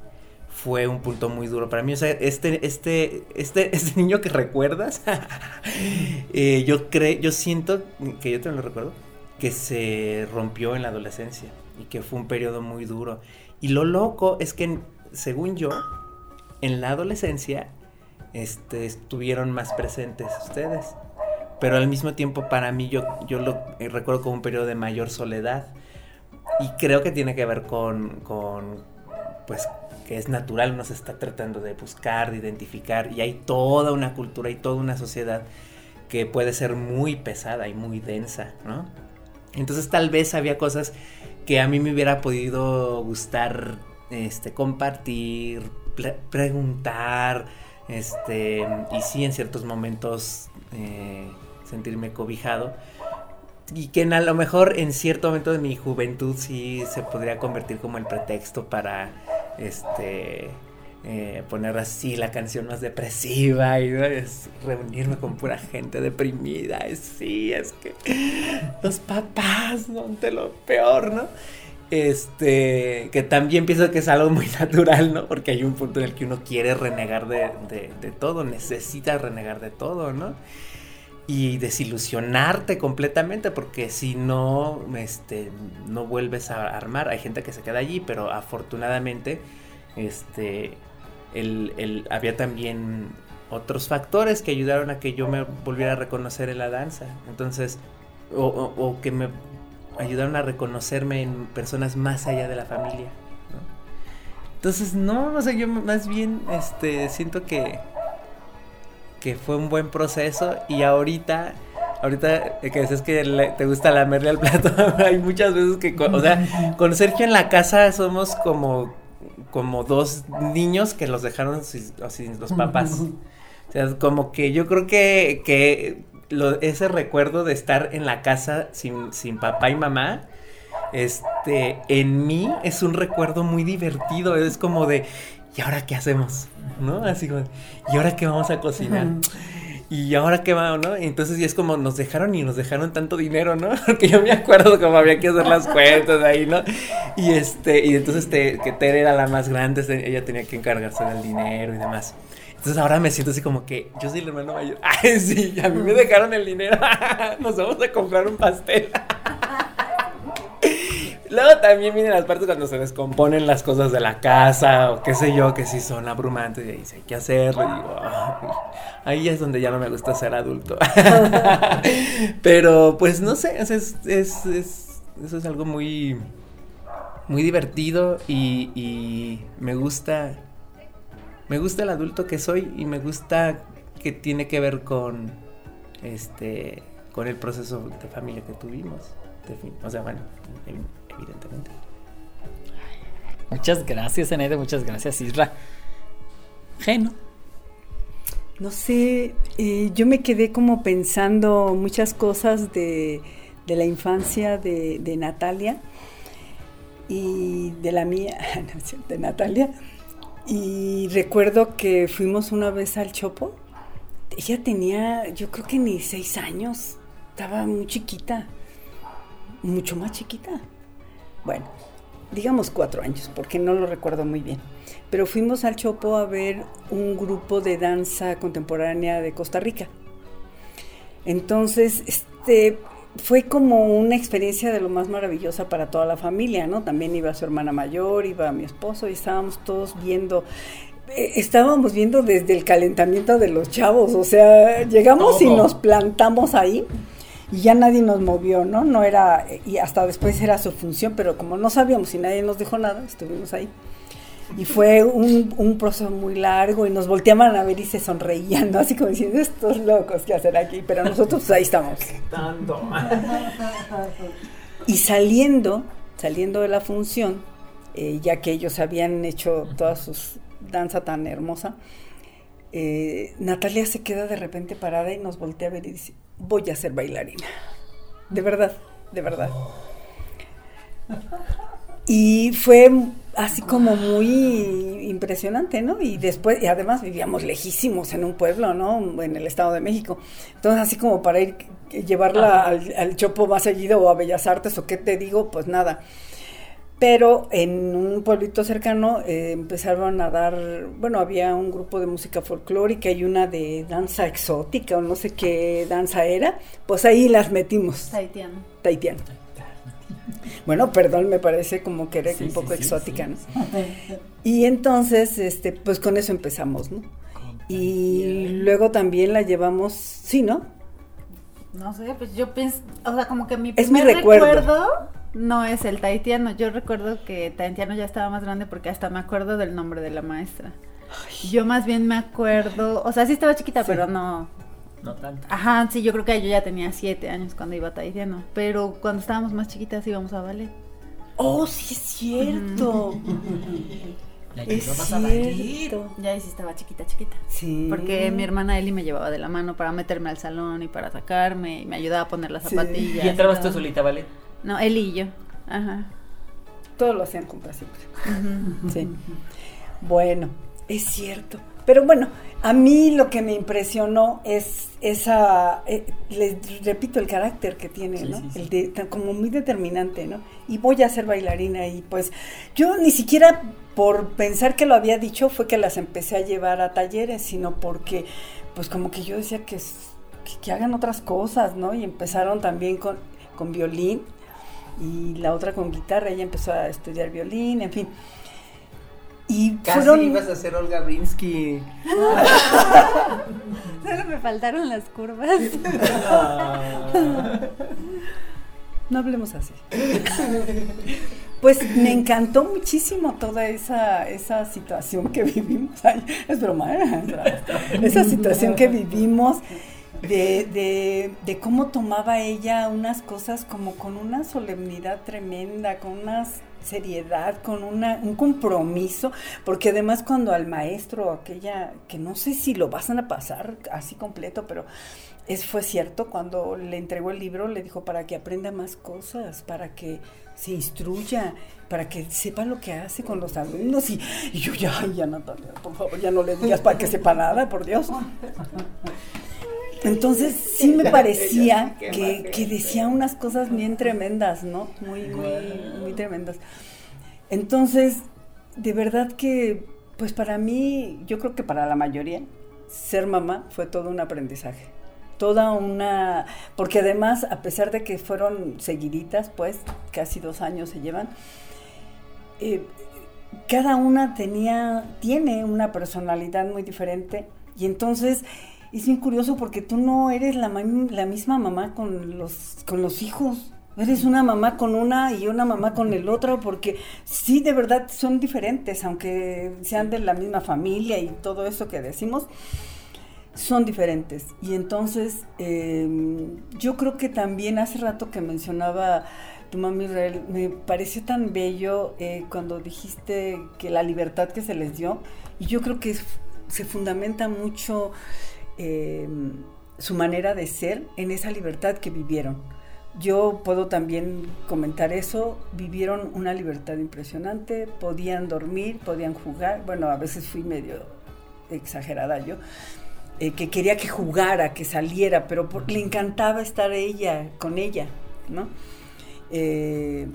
D: fue un punto muy duro para mí. O sea, este, este, este, este niño que recuerdas, eh, yo creo, yo siento que yo te lo recuerdo, que se rompió en la adolescencia y que fue un periodo muy duro. Y lo loco es que, según yo, en la adolescencia este, estuvieron más presentes ustedes. Pero al mismo tiempo para mí yo, yo lo eh, recuerdo como un periodo de mayor soledad. Y creo que tiene que ver con, con, pues, que es natural, uno se está tratando de buscar, de identificar, y hay toda una cultura y toda una sociedad que puede ser muy pesada y muy densa, ¿no? Entonces tal vez había cosas que a mí me hubiera podido gustar este, compartir, preguntar, este, y sí en ciertos momentos eh, sentirme cobijado. Y que a lo mejor en cierto momento de mi juventud sí se podría convertir como el pretexto para este eh, poner así la canción más depresiva y reunirme con pura gente deprimida. Es, sí, es que los papás son de lo peor, ¿no? Este, que también pienso que es algo muy natural, ¿no? Porque hay un punto en el que uno quiere renegar de, de- todo, necesita renegar de todo, ¿no? Y desilusionarte completamente, porque si no, este, no vuelves a armar. Hay gente que se queda allí, pero afortunadamente, este, el, el- había también otros factores que ayudaron a que yo me volviera a reconocer en la danza. Entonces, o- o que me ayudaron a reconocerme en personas más allá de la familia. ¿no? Entonces, no, o sea, yo más bien este, siento que, que fue un buen proceso y ahorita... Ahorita que dices que le- te gusta lamerle al plato, hay muchas veces que, con- o sea, con Sergio en la casa somos como, como dos niños que los dejaron sin los papás. O sea, como que yo creo que, que lo- ese recuerdo de estar en la casa sin, sin papá y mamá, este, en mí es un recuerdo muy divertido. Es como de, ¿y ahora qué hacemos? ¿No? Así como, ¿y ahora qué vamos a cocinar? ¿Y ahora qué va, no? Entonces, y es como nos dejaron y nos dejaron tanto dinero, ¿no? Porque yo me acuerdo como había que hacer las cuentas ahí, ¿no? Y este, y entonces te- que Tere era la más grande, ella tenía que encargarse del dinero y demás. Entonces ahora me siento así como que yo soy el hermano mayor. Ay, sí, a mí me dejaron el dinero. Nos vamos a comprar un pastel. Luego también vienen las partes cuando se descomponen las cosas de la casa o qué sé yo, que sí son abrumantes y ahí sí hay que hacerlo. Digo, "Ay". ahí es donde ya no me gusta ser adulto. Pero pues no sé, es, es- es- eso es algo muy, muy divertido y, y me gusta, me gusta el adulto que soy y me gusta que tiene que ver con, este, con el proceso de familia que tuvimos. O sea, bueno, ev- evidentemente.
A: Muchas gracias, Eneide, muchas gracias, Isra. Geno.
E: No sé, eh, yo me quedé como pensando muchas cosas de, de la infancia de, de Natalia y de la mía, de Natalia. Y recuerdo que fuimos una vez al Chopo. Ella tenía, yo creo que ni seis años. Estaba muy chiquita. Mucho más chiquita. Bueno, digamos cuatro años, porque no lo recuerdo muy bien. Pero fuimos al Chopo a ver un grupo de danza contemporánea de Costa Rica. Entonces, este fue como una experiencia de lo más maravillosa para toda la familia, ¿no? También iba su hermana mayor, iba mi esposo y estábamos todos viendo eh, estábamos viendo desde el calentamiento de los chavos, o sea, llegamos y nos plantamos ahí y ya nadie nos movió, ¿no? No era, y hasta después era su función, pero como no sabíamos y nadie nos dijo nada, estuvimos ahí. Y fue un, un proceso muy largo y nos volteaban a ver y se sonreían, ¿no? Así como diciendo, estos locos, ¿qué hacen aquí? Pero nosotros pues, ahí estamos.
D: Tanto.
E: Y saliendo, saliendo de la función, eh, ya que ellos habían hecho toda su danza tan hermosa, eh, Natalia se queda de repente parada y nos voltea a ver y dice, voy a ser bailarina. De verdad, de verdad. Y fue así como muy impresionante, ¿no? Y después, y además vivíamos lejísimos en un pueblo, ¿no? En el Estado de México. Entonces, así como para ir, llevarla al, al Chopo más seguido o a Bellas Artes o qué te digo, pues nada. Pero en un pueblito cercano eh, empezaron a dar, bueno, había un grupo de música folclórica y una de danza exótica o no sé qué danza era, pues ahí las metimos,
C: Taitiano.
E: taitiano. Bueno, perdón, me parece como que era
A: Sí,
E: un poco
A: sí,
E: exótica,
A: sí,
E: ¿no? Y entonces, este, pues con eso empezamos, ¿no? Y luego también la llevamos, sí, ¿no?
C: No sé, pues yo pienso, o sea, como que mi
E: Es mi
C: primer
E: recuerdo.
C: recuerdo. no es el taitiano. Yo recuerdo que taitiano ya estaba más grande porque hasta me acuerdo del nombre de la maestra. Yo más bien me acuerdo, o sea, sí estaba chiquita,
E: Sí.
C: pero no.
A: No tanto.
C: Ajá, sí, yo creo que yo ya tenía siete años cuando iba a taitiano. Pero cuando estábamos más chiquitas íbamos a ballet.
E: Oh, sí es cierto.
A: La
E: Es cierto.
C: Ya sí estaba chiquita, chiquita.
E: Sí.
C: Porque mi hermana Eli me llevaba de la mano para meterme al salón y para sacarme y me ayudaba a poner las
E: Sí.
C: zapatillas.
A: ¿Y entrabas tú solita, vale?
C: No, Eli y yo. Ajá.
E: Todos lo hacían juntas siempre. Sí. Bueno, es cierto. Pero bueno, a mí lo que me impresionó es esa, eh, les repito, el carácter que tiene,
A: Sí,
E: ¿no?
A: sí, sí.
E: El de, tan- como muy determinante, ¿no? Y voy a ser bailarina y pues yo ni siquiera por pensar que lo había dicho fue que las empecé a llevar a talleres, sino porque pues como que yo decía que, que, que hagan otras cosas, ¿no? Y empezaron también con, con violín y la otra con guitarra, ella empezó a estudiar violín, en fin. Y
D: Casi
E: fueron...
D: ibas a ser Olga Brinsky.
C: Solo me faltaron las curvas.
E: No hablemos así. Pues me encantó muchísimo toda esa, esa situación que vivimos. Ay, es broma, ¿eh? Esa situación que vivimos de, de, de cómo tomaba ella unas cosas como con una solemnidad tremenda, con una seriedad, con una, un compromiso, porque además cuando al maestro, aquella, que no sé si lo van a pasar así completo, pero es, fue cierto, cuando le entregó el libro, le dijo para que aprenda más cosas, para que se instruya, para que sepa lo que hace con los alumnos. Y, y yo, ya, ya, Natalia, por favor, ya no le digas para que sepa nada, por Dios. Entonces sí me parecía que, que, decía unas cosas bien tremendas, ¿no? Muy, muy, muy tremendas. Entonces, de verdad que, pues para mí, yo creo que para la mayoría, ser mamá fue todo un aprendizaje. Toda una, porque además, a pesar de que fueron seguiditas, pues casi dos años se llevan, eh, cada una tenía, tiene una personalidad muy diferente. Y entonces es bien curioso porque tú no eres la, la misma mamá con los, con los hijos. Eres una mamá con una y una mamá con el otro, porque sí, de verdad son diferentes, aunque sean de la misma familia y todo eso que decimos son diferentes. Y entonces, eh, yo creo que también hace rato que mencionaba tu mamá Israel, me pareció tan bello eh, cuando dijiste que la libertad que se les dio, y yo creo que se fundamenta mucho eh, su manera de ser en esa libertad que vivieron. Yo puedo también comentar eso, vivieron una libertad impresionante, podían dormir, podían jugar, bueno, a veces fui medio exagerada yo, eh, que quería que jugara, que saliera, pero le encantaba estar ella, con ella, ¿no? Eh,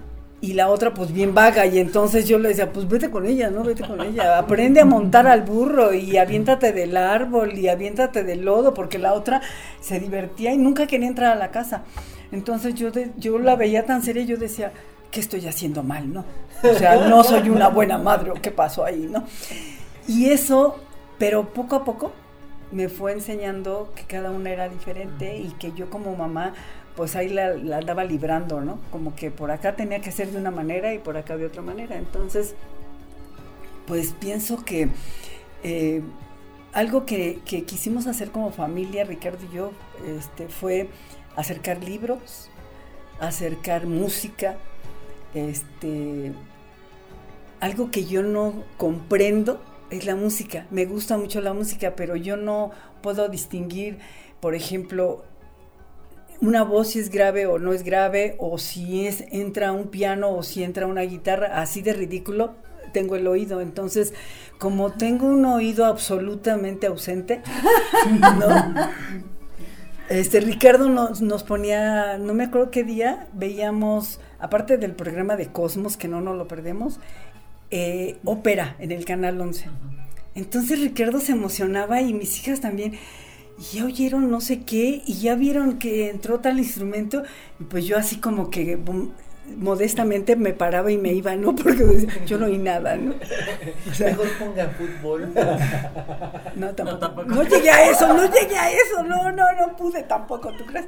E: y la otra pues bien vaga y entonces yo le decía, pues vete con ella, ¿no? Vete con ella, aprende a montar al burro y aviéntate del árbol y aviéntate del lodo, porque la otra se divertía y nunca quería entrar a la casa. Entonces yo, yo la veía tan seria y yo decía, ¿qué estoy haciendo mal, no? O sea, no soy una buena madre, ¿o qué pasó ahí, no? Y eso, pero poco a poco me fue enseñando que cada una era diferente y que yo como mamá pues ahí la, la, andaba librando, ¿no? Como que por acá tenía que ser de una manera y por acá de otra manera. Entonces, pues pienso que eh, algo que, quisimos hacer como familia, Ricardo y yo, este, fue acercar libros, acercar música, este, algo que yo no comprendo es la música. Me gusta mucho la música, pero yo no puedo distinguir, por ejemplo, una voz si es grave o no es grave, o si es, entra un piano o si entra una guitarra, así de ridículo tengo el oído. Entonces, como tengo un oído absolutamente ausente, ¿no? Este, Ricardo nos, nos, ponía, no me acuerdo qué día, veíamos, aparte del programa de Cosmos, que no nos lo perdemos, eh, ópera en el Canal 11. Entonces Ricardo se emocionaba y mis hijas también. Y ya oyeron no sé qué y ya vieron que entró tal instrumento y pues yo así como que boom, modestamente me paraba y me iba, ¿no? Porque yo no oí nada, ¿no?
D: O sea, Mejor ponga fútbol.
E: No tampoco. no, tampoco. No llegué a eso, no llegué a eso, no, no, no pude tampoco, ¿tú crees?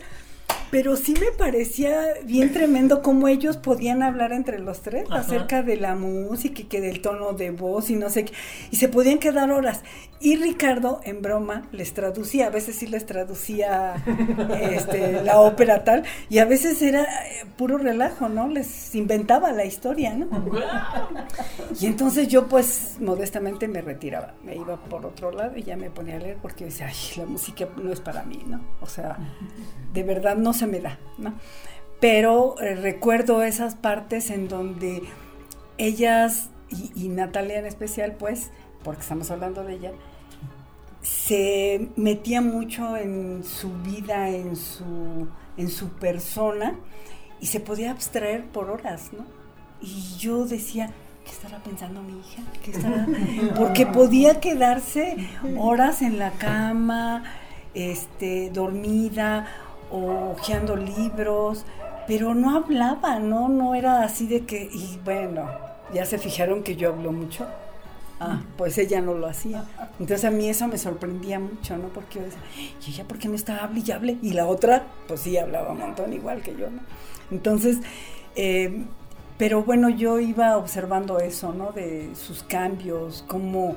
E: Pero sí me parecía bien tremendo cómo ellos podían hablar entre los tres Ajá. acerca de la música y que del tono de voz y no sé qué. Y se podían quedar horas. Y Ricardo, en broma, les traducía. A veces sí les traducía este, la ópera tal. Y a veces era eh, puro relajo, ¿no? Les inventaba la historia, ¿no? Y entonces yo, pues, modestamente me retiraba. Me iba por otro lado y ya me ponía a leer porque decía, ay, la música no es para mí, ¿no? O sea, de verdad no se me da, ¿no? Pero eh, recuerdo esas partes en donde ellas, y, y, Natalia en especial, pues, porque estamos hablando de ella, se metía mucho en su vida, en su, en su persona, y se podía abstraer por horas, ¿no? Y yo decía, ¿qué estará pensando mi hija? ¿Qué estará? Porque podía quedarse horas en la cama, este, dormida, o hojeando libros, pero no hablaba, ¿no? No era así de que, y bueno, ya se fijaron que yo hablo mucho. Ah, pues ella no lo hacía. Entonces a mí eso me sorprendía mucho, ¿no? Porque yo decía, ¿y ella por qué no está hable y hable? Y la otra, pues sí, hablaba un montón igual que yo, ¿no? Entonces, eh, pero bueno, yo iba observando eso, ¿no? De sus cambios, cómo,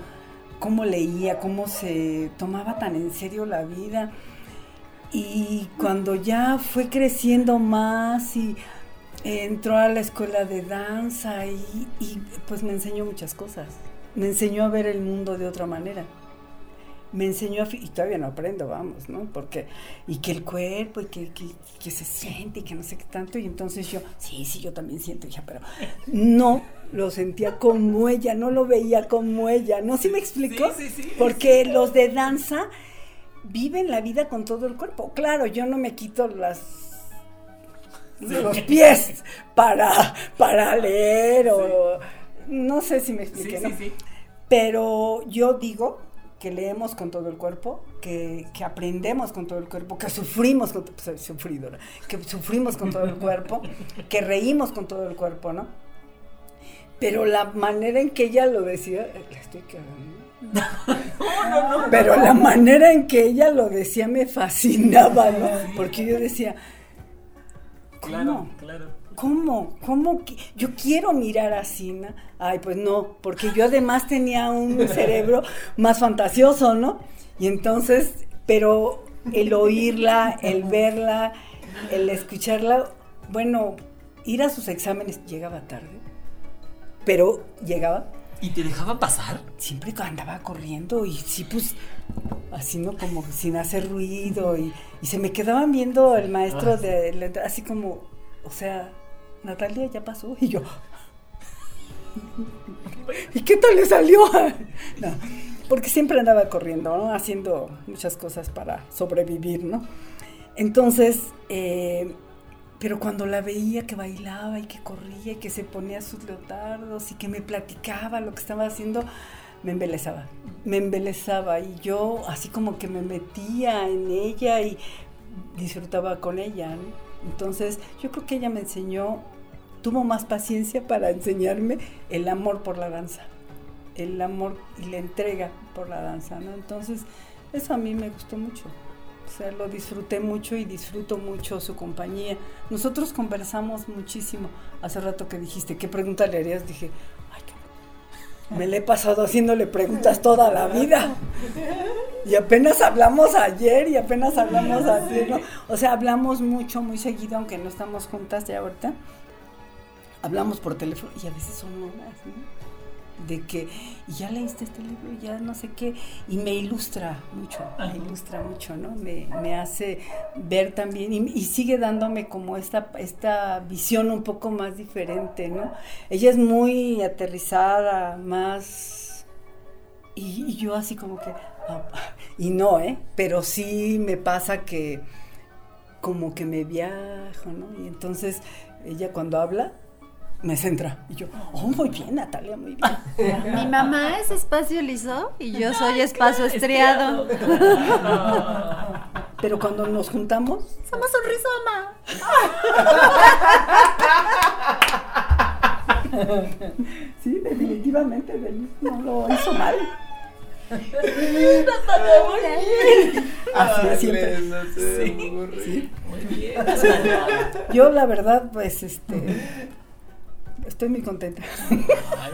E: cómo leía, cómo se tomaba tan en serio la vida. Y cuando ya fue creciendo más y entró a la escuela de danza y, y, pues me enseñó muchas cosas. Me enseñó a ver el mundo de otra manera. Me enseñó a, y todavía no aprendo, vamos, ¿no? Porque, y que el cuerpo, y que, que, que se siente, y que no sé qué tanto, y entonces yo, sí, sí, yo también siento, hija, pero no lo sentía como ella, no lo veía como ella, ¿no? ¿Sí me explico?
A: Sí, sí, sí,
E: Porque los de danza viven la vida con todo el cuerpo. Claro, yo no me quito las los pies para, para leer o no sé si me expliqué,
A: Sí,
E: ¿no?
A: sí, sí.
E: Pero yo digo que leemos con todo el cuerpo, que, que aprendemos con todo el cuerpo, que sufrimos con soy sufridora, que sufrimos con todo el cuerpo, que reímos con todo el cuerpo, ¿no? Pero la manera en que ella lo decía, la estoy Pero la manera en que ella lo decía me fascinaba, ¿no? Porque yo decía, ¿cómo?
A: Claro, claro.
E: ¿Cómo? ¿Cómo? que- Yo quiero mirar así, ¿no? Ay, pues no, porque yo además tenía un cerebro más fantasioso, ¿no? Y entonces, pero el oírla, el verla, el escucharla, bueno, ir a sus exámenes, llegaba tarde, pero llegaba,
A: ¿Y te dejaban pasar?
E: siempre andaba corriendo y sí, pues, así, ¿no? Como sin hacer ruido y, y se me quedaban viendo el maestro
A: Ah.
E: de así como, o sea, Natalia ya pasó y yo. ¿Y qué tal le salió? No, porque siempre andaba corriendo, ¿no? Haciendo muchas cosas para sobrevivir, ¿no? Entonces, eh, pero cuando la veía que bailaba y que corría y que se ponía sus leotardos y que me platicaba lo que estaba haciendo, me embelezaba, me embelezaba y yo así como que me metía en ella y disfrutaba con ella. Entonces yo creo que ella me enseñó, tuvo más paciencia para enseñarme el amor por la danza, el amor y la entrega por la danza. Entonces eso a mí me gustó mucho. O sea, lo disfruté mucho y disfruto mucho su compañía. Nosotros conversamos muchísimo. Hace rato que dijiste, ¿qué pregunta le harías? Dije, ay, qué- me le he pasado haciéndole preguntas toda la vida. Y apenas hablamos ayer y apenas hablamos así, ¿no? O sea, hablamos mucho, muy seguido, aunque no estamos juntas ya ahorita. Hablamos por teléfono y a veces son horas, ¿no? De que, y ya leíste este libro, ya no sé qué, y me ilustra mucho, me ilustra mucho, ¿no? Me, me hace ver también, y, y sigue dándome como esta, esta visión un poco más diferente, ¿no? Ella es muy aterrizada, más y, y yo así como que, y no, ¿eh? Pero sí me pasa que como que me viajo, ¿no? Y entonces ella cuando habla me centra. Y yo, oh, muy bien, Natalia, muy bien.
C: Mi mamá es espacio liso y yo soy espacio estriado.
E: Pero cuando nos juntamos,
C: Somos un rizoma.
E: sí, definitivamente, Denise no lo hizo mal. Así es siempre. Sí.
A: Muy bien.
E: Yo la verdad, pues, este, estoy muy contenta.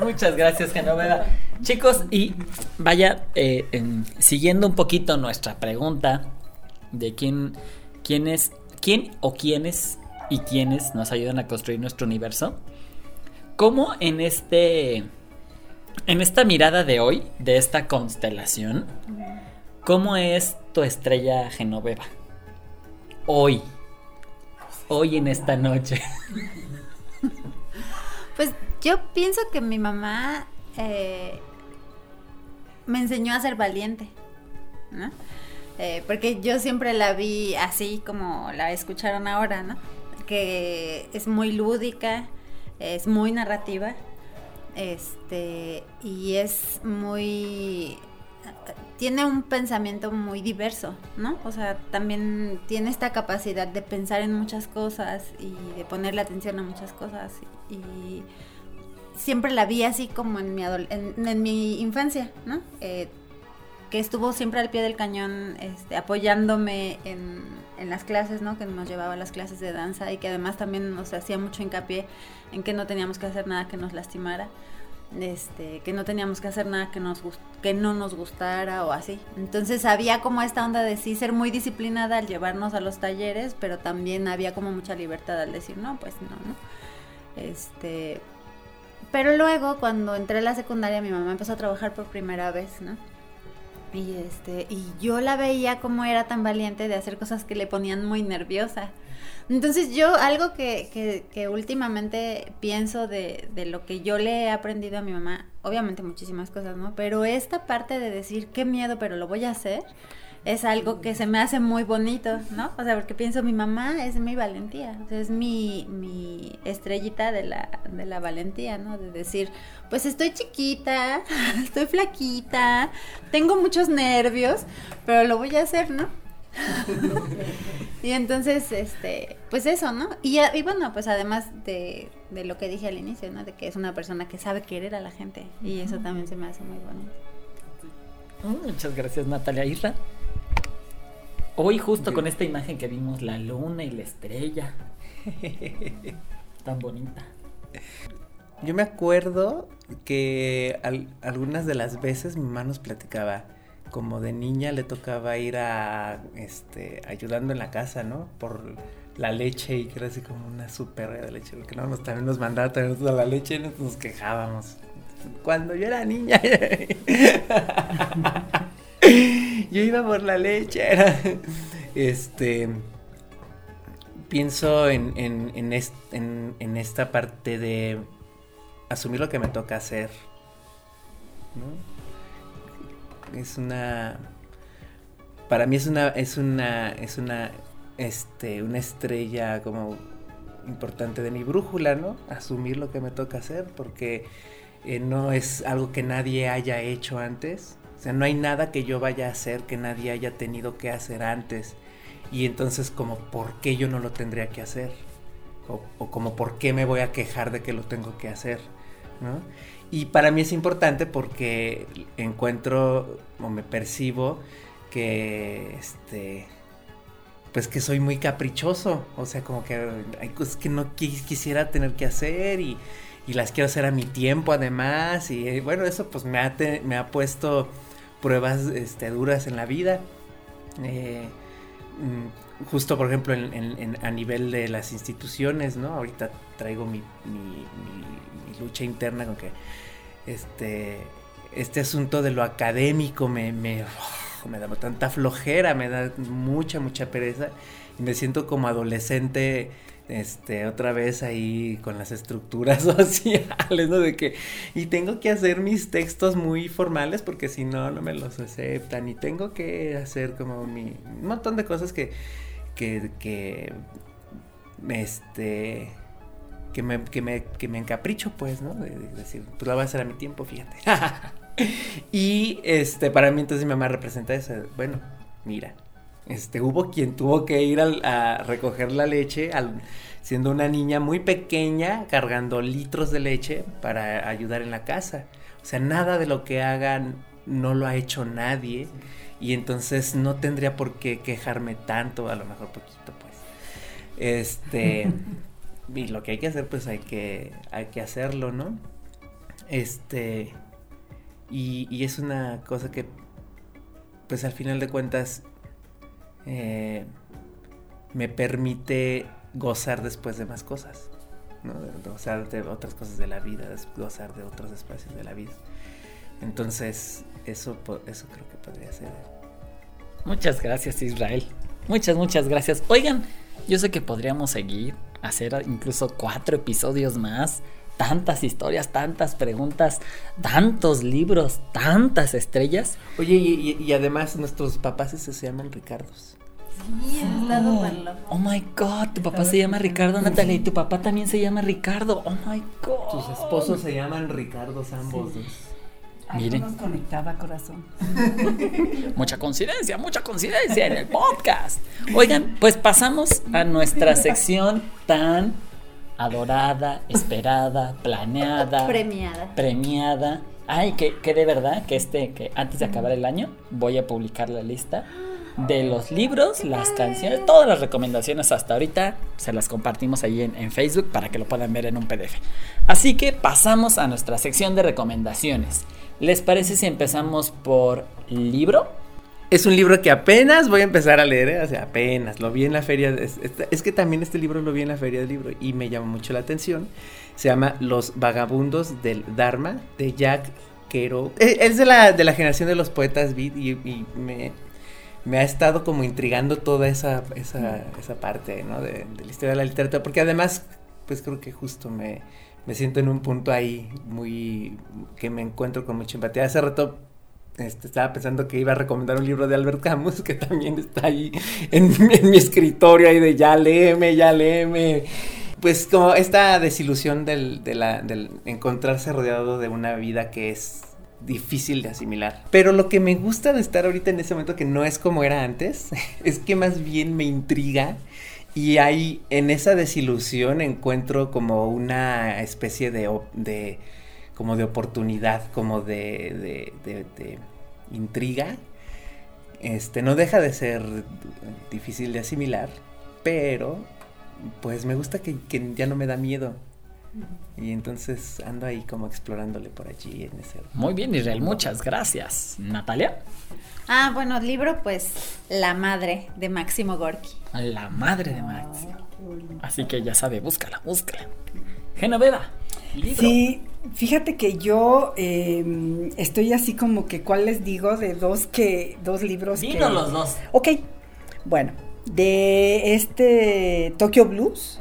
A: Muchas gracias, Genoveva. Chicos, y vaya, eh, en- siguiendo un poquito nuestra pregunta de quién, quién es, quién o quiénes y quiénes nos ayudan a construir nuestro universo. ¿Cómo en este, en esta mirada de hoy, de esta constelación, cómo es tu estrella Genoveva? Hoy, hoy en esta noche.
C: Pues yo pienso que mi mamá eh, me enseñó a ser valiente, ¿no? Eh, porque yo siempre la vi así como la escucharon ahora, ¿no? Que es muy lúdica, es muy narrativa, este, y es muy tiene un pensamiento muy diverso, ¿no? O sea, también tiene esta capacidad de pensar en muchas cosas y de ponerle atención a muchas cosas y, siempre la vi así como en mi, en, en mi infancia, ¿no? Eh, que estuvo siempre al pie del cañón este, apoyándome en, en las clases, ¿no? Que nos llevaba a las clases de danza y que además también nos hacía mucho hincapié en que no teníamos que hacer nada que nos lastimara, este, que no teníamos que hacer nada que, no nos gustara o así. Entonces había como esta onda de sí ser muy disciplinada al llevarnos a los talleres, pero también había como mucha libertad al decir, no, pues no, ¿no? Este, pero luego, cuando entré a la secundaria, mi mamá empezó a trabajar por primera vez, ¿no? Y este, y yo la veía como era tan valiente de hacer cosas que le ponían muy nerviosa. Entonces yo, algo que, que, que últimamente pienso de, de lo que yo le he aprendido a mi mamá, obviamente muchísimas cosas, ¿no? Pero esta parte de decir, qué miedo, pero lo voy a hacer, es algo que se me hace muy bonito, ¿no? O sea, porque pienso, mi mamá es mi valentía, o sea, es mi, mi estrellita de la, de la valentía, ¿no? De decir, pues estoy chiquita, estoy flaquita, tengo muchos nervios, pero lo voy a hacer, ¿no? y entonces, este, pues eso, ¿no? Y, y bueno, pues además de, de lo que dije al inicio, ¿no? De que es una persona que sabe querer a la gente, y eso también se me hace muy bonito.
A: Mm, Muchas gracias, Natalia Isra. Hoy, justo con esta imagen que vimos, la luna y la estrella. Tan bonita.
D: Yo me acuerdo que al- algunas de las veces mi mamá nos platicaba, como de niña le tocaba ir a, este, ayudando en la casa, ¿no? Por la leche y que era así como una super de leche, porque no nos también nos mandaba también la leche y nos, quejábamos. Cuando yo era niña, yo iba por la leche, era, este, pienso en, en, en- en esta parte de asumir lo que me toca hacer. ¿no? Es una. Para mí es una. Es una. Es una. Este. Una estrella como importante de mi brújula, ¿no? Asumir lo que me toca hacer. Porque eh, no es algo que nadie haya hecho antes. O sea, no hay nada que yo vaya a hacer que nadie haya tenido que hacer antes. Y entonces como, ¿por qué yo no lo tendría que hacer? O, o como, ¿por qué me voy a quejar de que lo tengo que hacer? ¿no? Y para mí es importante porque encuentro o me percibo que, este, pues que soy muy caprichoso. O sea, como que hay cosas que no qui- quisiera tener que hacer y, y las quiero hacer a mi tiempo además. Y eh, bueno, eso pues me ha, me ha puesto pruebas este, duras en la vida. Eh, mm, justo por ejemplo en, a nivel de las instituciones, ¿no? Ahorita traigo mi, mi- mi- mi lucha interna con que este, este asunto de lo académico me, me, me da tanta flojera, me da mucha, mucha pereza y me siento como adolescente este, otra vez ahí con las estructuras sociales, ¿no? De que, y tengo que hacer mis textos muy formales porque si no, no me los aceptan y tengo que hacer como mi, un montón de cosas que, que, que, este, que me, que me, que me encapricho, pues, ¿no? De, de decir, pues la voy a hacer a mi tiempo, fíjate. y, este, para mí entonces mi mamá representa eso, bueno, mira, este, hubo quien tuvo que ir al- a recoger la leche al, siendo una niña muy pequeña, cargando litros de leche para ayudar en la casa. O sea, nada de lo que hagan no lo ha hecho nadie. Y entonces no tendría por qué quejarme tanto, a lo mejor poquito, pues. Este. y lo que hay que hacer, pues hay que, hay que hacerlo, ¿no? Este. Y, y es una cosa que, pues al final de cuentas, eh, me permite gozar después de más cosas, ¿no? Gozar de otras cosas de la vida, gozar de otros espacios de la vida. Entonces, eso, eso creo que podría ser.
A: Muchas gracias, Israel. Muchas, muchas gracias. Oigan, yo sé que podríamos seguir, hacer incluso cuatro episodios más. Tantas historias, tantas preguntas, tantos libros, tantas estrellas.
D: Oye, y, y- y además nuestros papás se llaman Ricardos.
C: Sí, loco.
A: Oh my god, tu papá se llama Ricardo Natalia y tu papá también se llama Ricardo. Oh my god.
D: Tus esposos se llaman Ricardos ambos. dos.
A: Miren.
E: Nos conectaba corazón.
A: Mucha coincidencia, mucha coincidencia en el podcast. Oigan, pues pasamos a nuestra sección tan adorada, esperada, planeada,
C: Premiada.
A: premiada. Ay, que, que de verdad que este, que antes de acabar el año voy a publicar la lista de los libros, las canciones, todas las recomendaciones hasta ahorita se las compartimos ahí en, en Facebook para que lo puedan ver en un PDF. Así que pasamos a nuestra sección de recomendaciones. ¿Les parece si empezamos por libro?
D: Es un libro que apenas voy a empezar a leer, ¿eh? o sea, apenas, lo vi en la feria, es, es- que también este libro lo vi en la feria del libro y me llamó mucho la atención. Se llama Los Vagabundos del Dharma, de Jack Kerouac. Eh, Es de la, de la generación de los poetas beat y, me, ha estado como intrigando toda esa, esa, esa parte, ¿no? De la historia de la literatura, porque además, pues creo que justo me, me siento en un punto ahí muy, que me encuentro con mucha empatía. Hace rato este, estaba pensando que iba a recomendar un libro de Albert Camus, que también está ahí en, mi escritorio, ahí de ya léeme, ya léeme. Pues como esta desilusión del, de la, del encontrarse rodeado de una vida que es difícil de asimilar. Pero lo que me gusta de estar ahorita en ese momento que no es como era antes, es que más bien me intriga y ahí en esa desilusión encuentro como una especie de, de como de oportunidad, como de, de, de- de intriga. Este, no deja de ser difícil de asimilar, pero pues me gusta que, que ya no me da miedo. Y entonces ando ahí como explorándole por allí en ese...
A: Muy bien, Israel, muchas gracias. Natalia,
C: Ah, bueno, libro, pues La Madre de Máximo Gorki.
A: la madre de Max. Así que ya sabe, búscala, búscala. Genoveva, libro.
E: Sí, fíjate que yo eh, estoy así como que, ¿cuál les digo? De dos que, dos libros que...
A: Dinos los dos.
E: Ok, bueno, de este Tokyo Blues,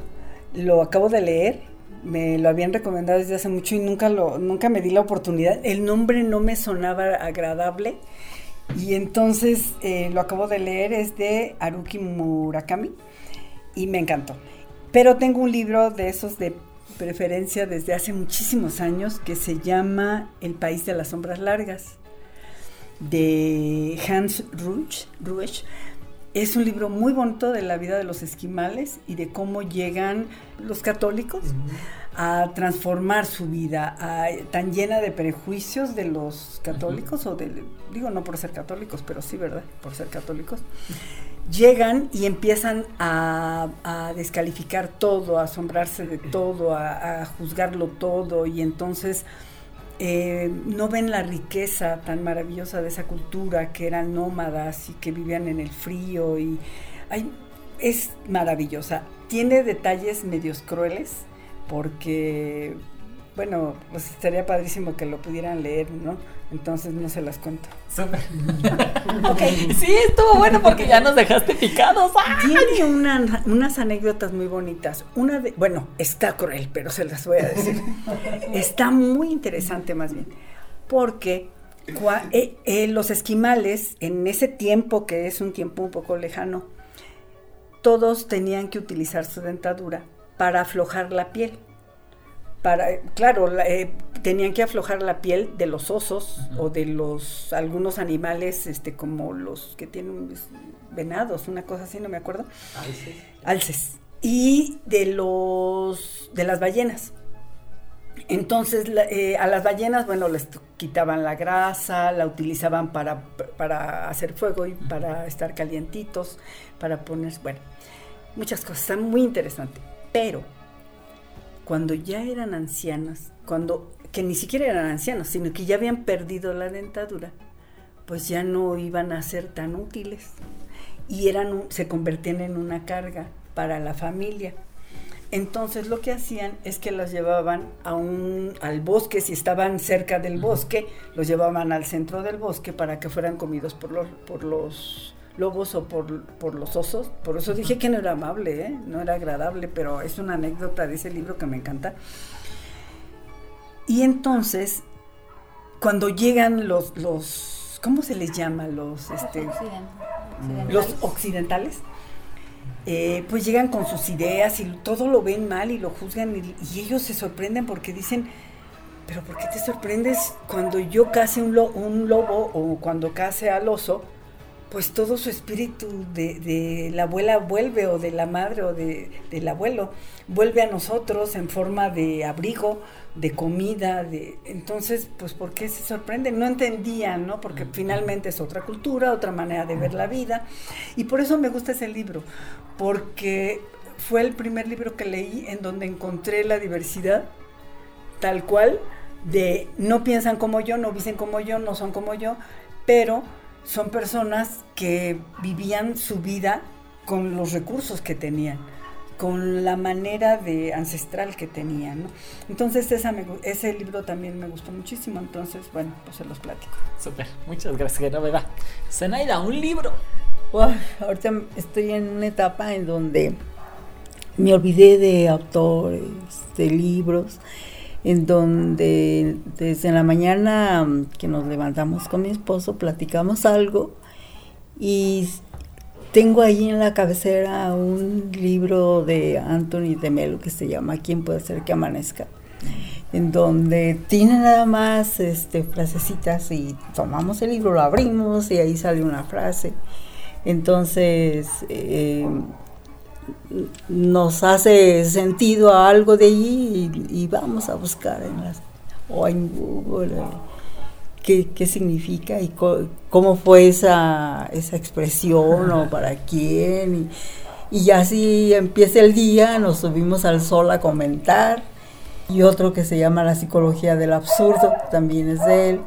E: lo acabo de leer, me lo habían recomendado desde hace mucho y nunca, lo, nunca me di la oportunidad. El nombre no me sonaba agradable y entonces eh, lo acabo de leer, es de Haruki Murakami y me encantó. Pero tengo un libro de esos de preferencia desde hace muchísimos años que se llama El País de las Sombras Largas de Hans Ruech. Es un libro muy bonito de la vida de los esquimales y de cómo llegan los católicos a transformar su vida, a- tan llena de prejuicios de los católicos, o de, digo no por ser católicos, pero sí, ¿verdad? Por ser católicos. Llegan y empiezan a, a descalificar todo, a asombrarse de todo, a, a juzgarlo todo, y entonces eh, no ven la riqueza tan maravillosa de esa cultura, que eran nómadas y que vivían en el frío y es maravillosa. Tiene detalles medios crueles porque, bueno, pues estaría padrísimo que lo pudieran leer, ¿no? Entonces no se las cuento.
A: Súper. ok, sí, estuvo bueno porque ya nos dejaste picados.
E: Tiene una- unas anécdotas muy bonitas. Una de, bueno, está cruel, pero se las voy a decir. Está muy interesante más bien, porque cua- eh, eh, los esquimales, en ese tiempo que es un tiempo un poco lejano, todos tenían que utilizar su dentadura para aflojar la piel. Para, claro, la- eh, tenían que aflojar la piel de los osos o de los algunos animales, este, como los que tienen venados, una cosa así, no me acuerdo alces y de los de las ballenas. Entonces la- eh, a las ballenas, bueno, les quitaban la grasa, la utilizaban para, para hacer fuego y para estar calientitos, para poner, bueno, muchas cosas, está muy interesante. Pero cuando ya eran ancianas, cuando que ni siquiera eran ancianos, sino que ya habían perdido la dentadura, pues ya no iban a ser tan útiles y eran se convertían en una carga para la familia. Entonces lo que hacían es que las llevaban a un, al bosque, si estaban cerca del bosque, los llevaban al centro del bosque para que fueran comidos por los, por los lobos o por, por los osos. Por eso dije que no era amable, ¿eh? no era agradable, pero es una anécdota de ese libro que me encanta. Y entonces, cuando llegan los, los ¿cómo se les llama? Los, este,
C: Occident-
E: los
C: occidentales.
E: occidentales, eh, pues llegan con sus ideas y todo lo ven mal y lo juzgan y, y ellos se sorprenden porque dicen, pero ¿por qué te sorprendes cuando yo case un, lo- un lobo o cuando case al oso? Pues todo su espíritu de, de la abuela vuelve o de la madre o de, del abuelo vuelve a nosotros en forma de abrigo, de comida, de entonces pues ¿por qué se sorprenden? No entendían, ¿no? Porque finalmente es otra cultura, otra manera de ver la vida y por eso me gusta ese libro, porque fue el primer libro que leí en donde encontré la diversidad tal cual de no piensan como yo, no dicen como yo, no son como yo, pero son personas que vivían su vida con los recursos que tenían, con la manera de ancestral que tenían. ¿no? Entonces esa me ese libro también me gustó muchísimo, entonces bueno, pues se los platico.
A: Súper, muchas gracias, que no me va. Zenaida, un libro.
B: Ahorita estoy en una etapa en donde me olvidé de autores, de libros, en donde desde la mañana mm, que nos levantamos con mi esposo platicamos algo y tengo ahí en la cabecera un libro de Anthony de Melo que se llama ¿Quién puede hacer que amanezca? en donde tiene nada más este, frasecitas y tomamos el libro, lo abrimos y ahí sale una frase. Entonces, eh, nos hace sentido a algo de allí y, y vamos a buscar en las, o en Google eh, qué, qué significa y co- cómo fue esa, esa expresión o para quién. Y, y así empieza el día, nos subimos al sol a comentar. Y otro que se llama La psicología del absurdo, también es de él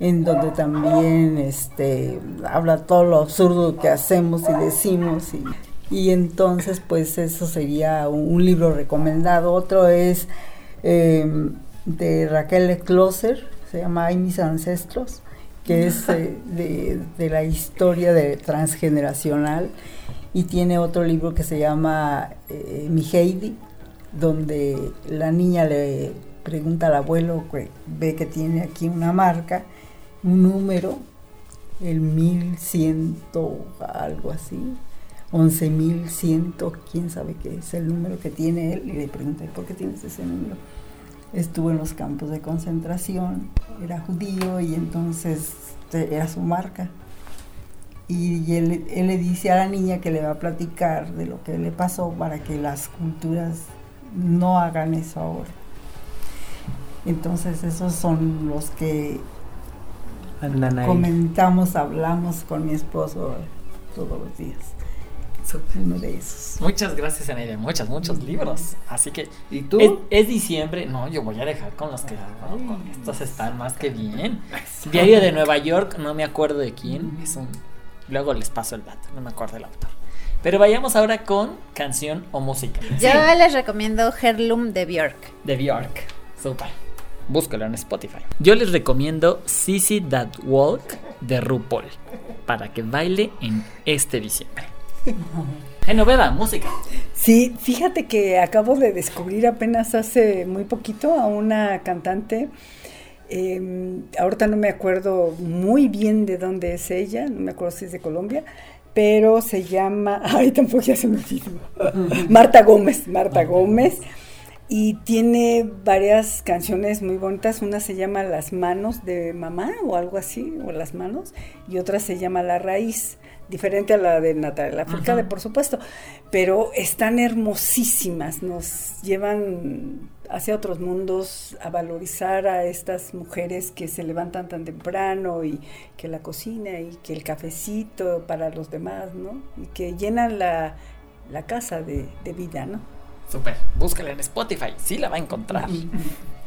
B: en donde también este, habla todo lo absurdo que hacemos y decimos. Y, y entonces, pues eso sería un, un libro recomendado. Otro es eh, de Raquel Closer, se llama Ay mis ancestros, que es eh, de, de la historia de transgeneracional. Y tiene otro libro que se llama eh, Mi Heidi, donde la niña le pregunta al abuelo, que ve que tiene aquí una marca, un número, el 1100, algo así, 11100, quién sabe qué es el número que tiene él, y le pregunta, ¿por qué tienes ese número? Estuvo en los campos de concentración, era judío y entonces este, era su marca. Y él, él le dice a la niña que le va a platicar de lo que le pasó para que las culturas no hagan eso ahora. Entonces esos son los que
D: Andan
B: comentamos, hablamos con mi esposo todos los días.
A: Súper.
B: Uno de esos.
A: Muchas gracias, Zenaida. Muchos, muchos libros. Así que
D: ¿Y tú?
A: Es, es diciembre. No, yo voy a dejar con los que. con estos están más que bien. Diario de Nueva York, no me acuerdo de quién. Es un. Luego les paso el dato, no me acuerdo el autor. Pero vayamos ahora con canción o música.
C: Yo
A: Sí,
C: les recomiendo Herlum de Björk.
A: de Bjork. Super. Búscalo en Spotify. Yo les recomiendo Sissy That Walk de RuPaul. Para que baile en este diciembre. Genoveva, música.
E: Sí, fíjate que acabo de descubrir apenas hace muy poquito a una cantante. eh, ahorita no me acuerdo muy bien de dónde es ella, no me acuerdo si es de Colombia, pero se llama, ay, tampoco ya se me olvidó. Marta Gómez, Marta Gómez. Y tiene varias canciones muy bonitas. Una se llama Las manos de mamá o algo así, o Las manos, y otra se llama La raíz, diferente a la de Natalia Lafourcade,
A: Ajá.
E: por supuesto. Pero están hermosísimas, nos llevan hacia otros mundos a valorizar a estas mujeres que se levantan tan temprano y que la cocina y que el cafecito para los demás, ¿no? Y que llenan la, la casa de, de vida, ¿no?
A: Super. Búscala en Spotify. Sí la va a encontrar.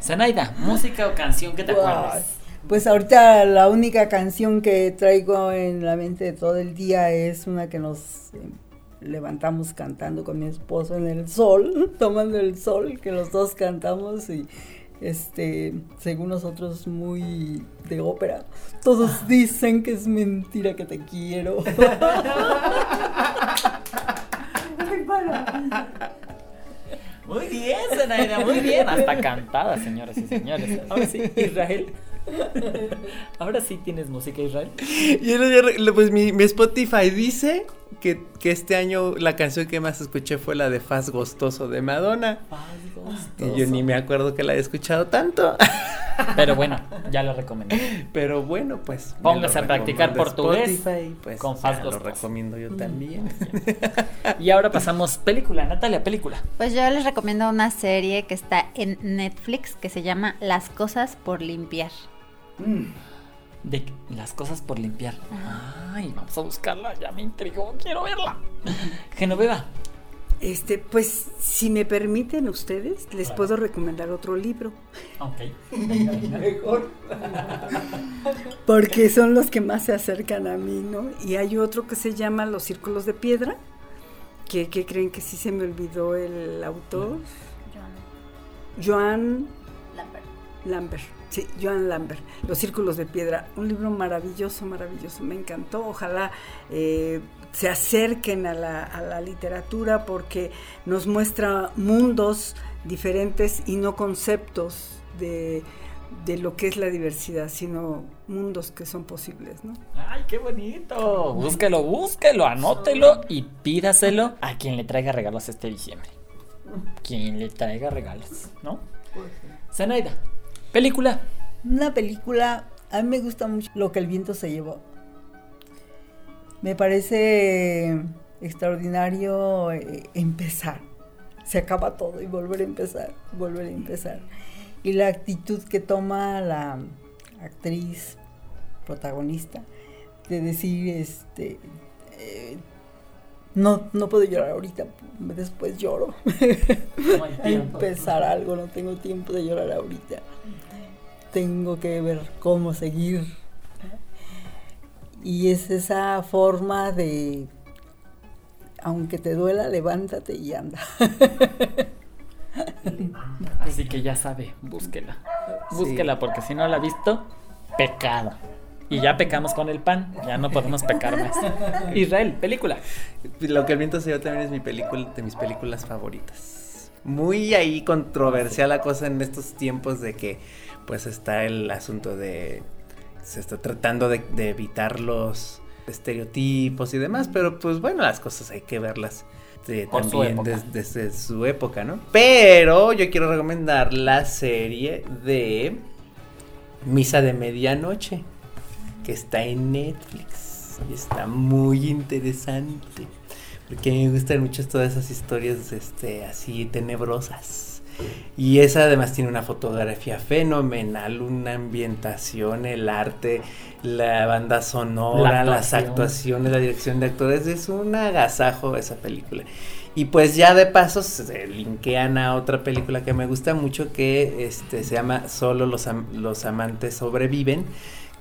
A: Zenaida, música o canción que te
B: Guau.
A: acuerdes.
B: Pues ahorita la única canción que traigo en la mente de todo el día es una que nos eh, levantamos cantando con mi esposo en el sol, tomando el sol, que los dos cantamos y este, según nosotros muy de ópera. Todos dicen que es mentira que te quiero.
A: Muy bien, Zenaida, muy bien. Hasta cantada, señoras y señores. Ahora sí, Israel. Ahora sí tienes música, Israel.
D: Yo pues mi, mi Spotify dice que, que este año la canción que más escuché fue la de Faz Gostoso de Madonna. Y yo ni me acuerdo que la he escuchado tanto.
A: Pero bueno, ya lo recomendé.
D: Pero bueno, pues.
A: Póngase a practicar portugués
D: Spotify, pues,
A: con
D: ya
A: Fast
D: Lo recomiendo yo también.
A: Y ahora pasamos película, Natalia, película.
C: Pues yo les recomiendo una serie que está en Netflix que se llama Las cosas por limpiar.
A: De las cosas por limpiar. Ay, vamos a buscarla, ya me intrigó, quiero verla. Genoveva.
E: Este, pues, si me permiten ustedes, les
A: Claro.
E: puedo recomendar otro libro,
A: Ok.
D: Mejor.
E: porque son los que más se acercan a mí, ¿no? Y hay otro que se llama Los Círculos de Piedra, que, que creen que sí se me olvidó el autor, Joan Lambert. Sí, Joan Lambert, Los Círculos de Piedra, un libro maravilloso, maravilloso, me encantó. Ojalá eh, se acerquen a la, a la literatura porque nos muestra mundos diferentes y no conceptos de, de lo que es la diversidad, sino mundos que son posibles, ¿no?
A: Ay, qué bonito. Búsquelo, búsquelo, anótelo y pídaselo a quien le traiga regalos este diciembre. Quien le traiga regalos, ¿no? Zenaida, película.
B: Una película, a mí me gusta mucho lo que el viento se llevó. Me parece extraordinario eh, empezar. Se acaba todo y volver a empezar, volver a empezar. Y la actitud que toma la actriz protagonista de decir, este, eh, no, no puedo llorar ahorita, después lloro.
A: No hay
B: a
A: tiempo.
B: empezar algo, no tengo tiempo de llorar ahorita. Tengo que ver cómo seguir. Y es esa forma de, aunque te duela, levántate y anda.
A: Así que ya sabe, búsquela. Búsquela porque si no la ha visto, pecado. Y ya pecamos con el pan, ya no podemos pecar más. Israel, película.
D: Lo que el viento se llevó también es mi película, de mis películas favoritas. Muy ahí controversial la cosa en estos tiempos de que pues está el asunto de se está tratando de, de evitar los estereotipos y demás, pero pues bueno, las cosas hay que verlas eh,
A: su
D: también des- desde su época, ¿no? Pero yo quiero recomendar la serie de Misa de Medianoche, que está en Netflix. Y está muy interesante. Porque me gustan mucho todas esas historias este, así tenebrosas. Y esa además tiene una fotografía fenomenal, una ambientación, el arte, la banda sonora,
A: La
D: las actuaciones, la dirección de actores. Es un agasajo esa película. Y pues ya de paso se linkean a otra película que me gusta mucho que este, se llama Solo los, am- los amantes sobreviven,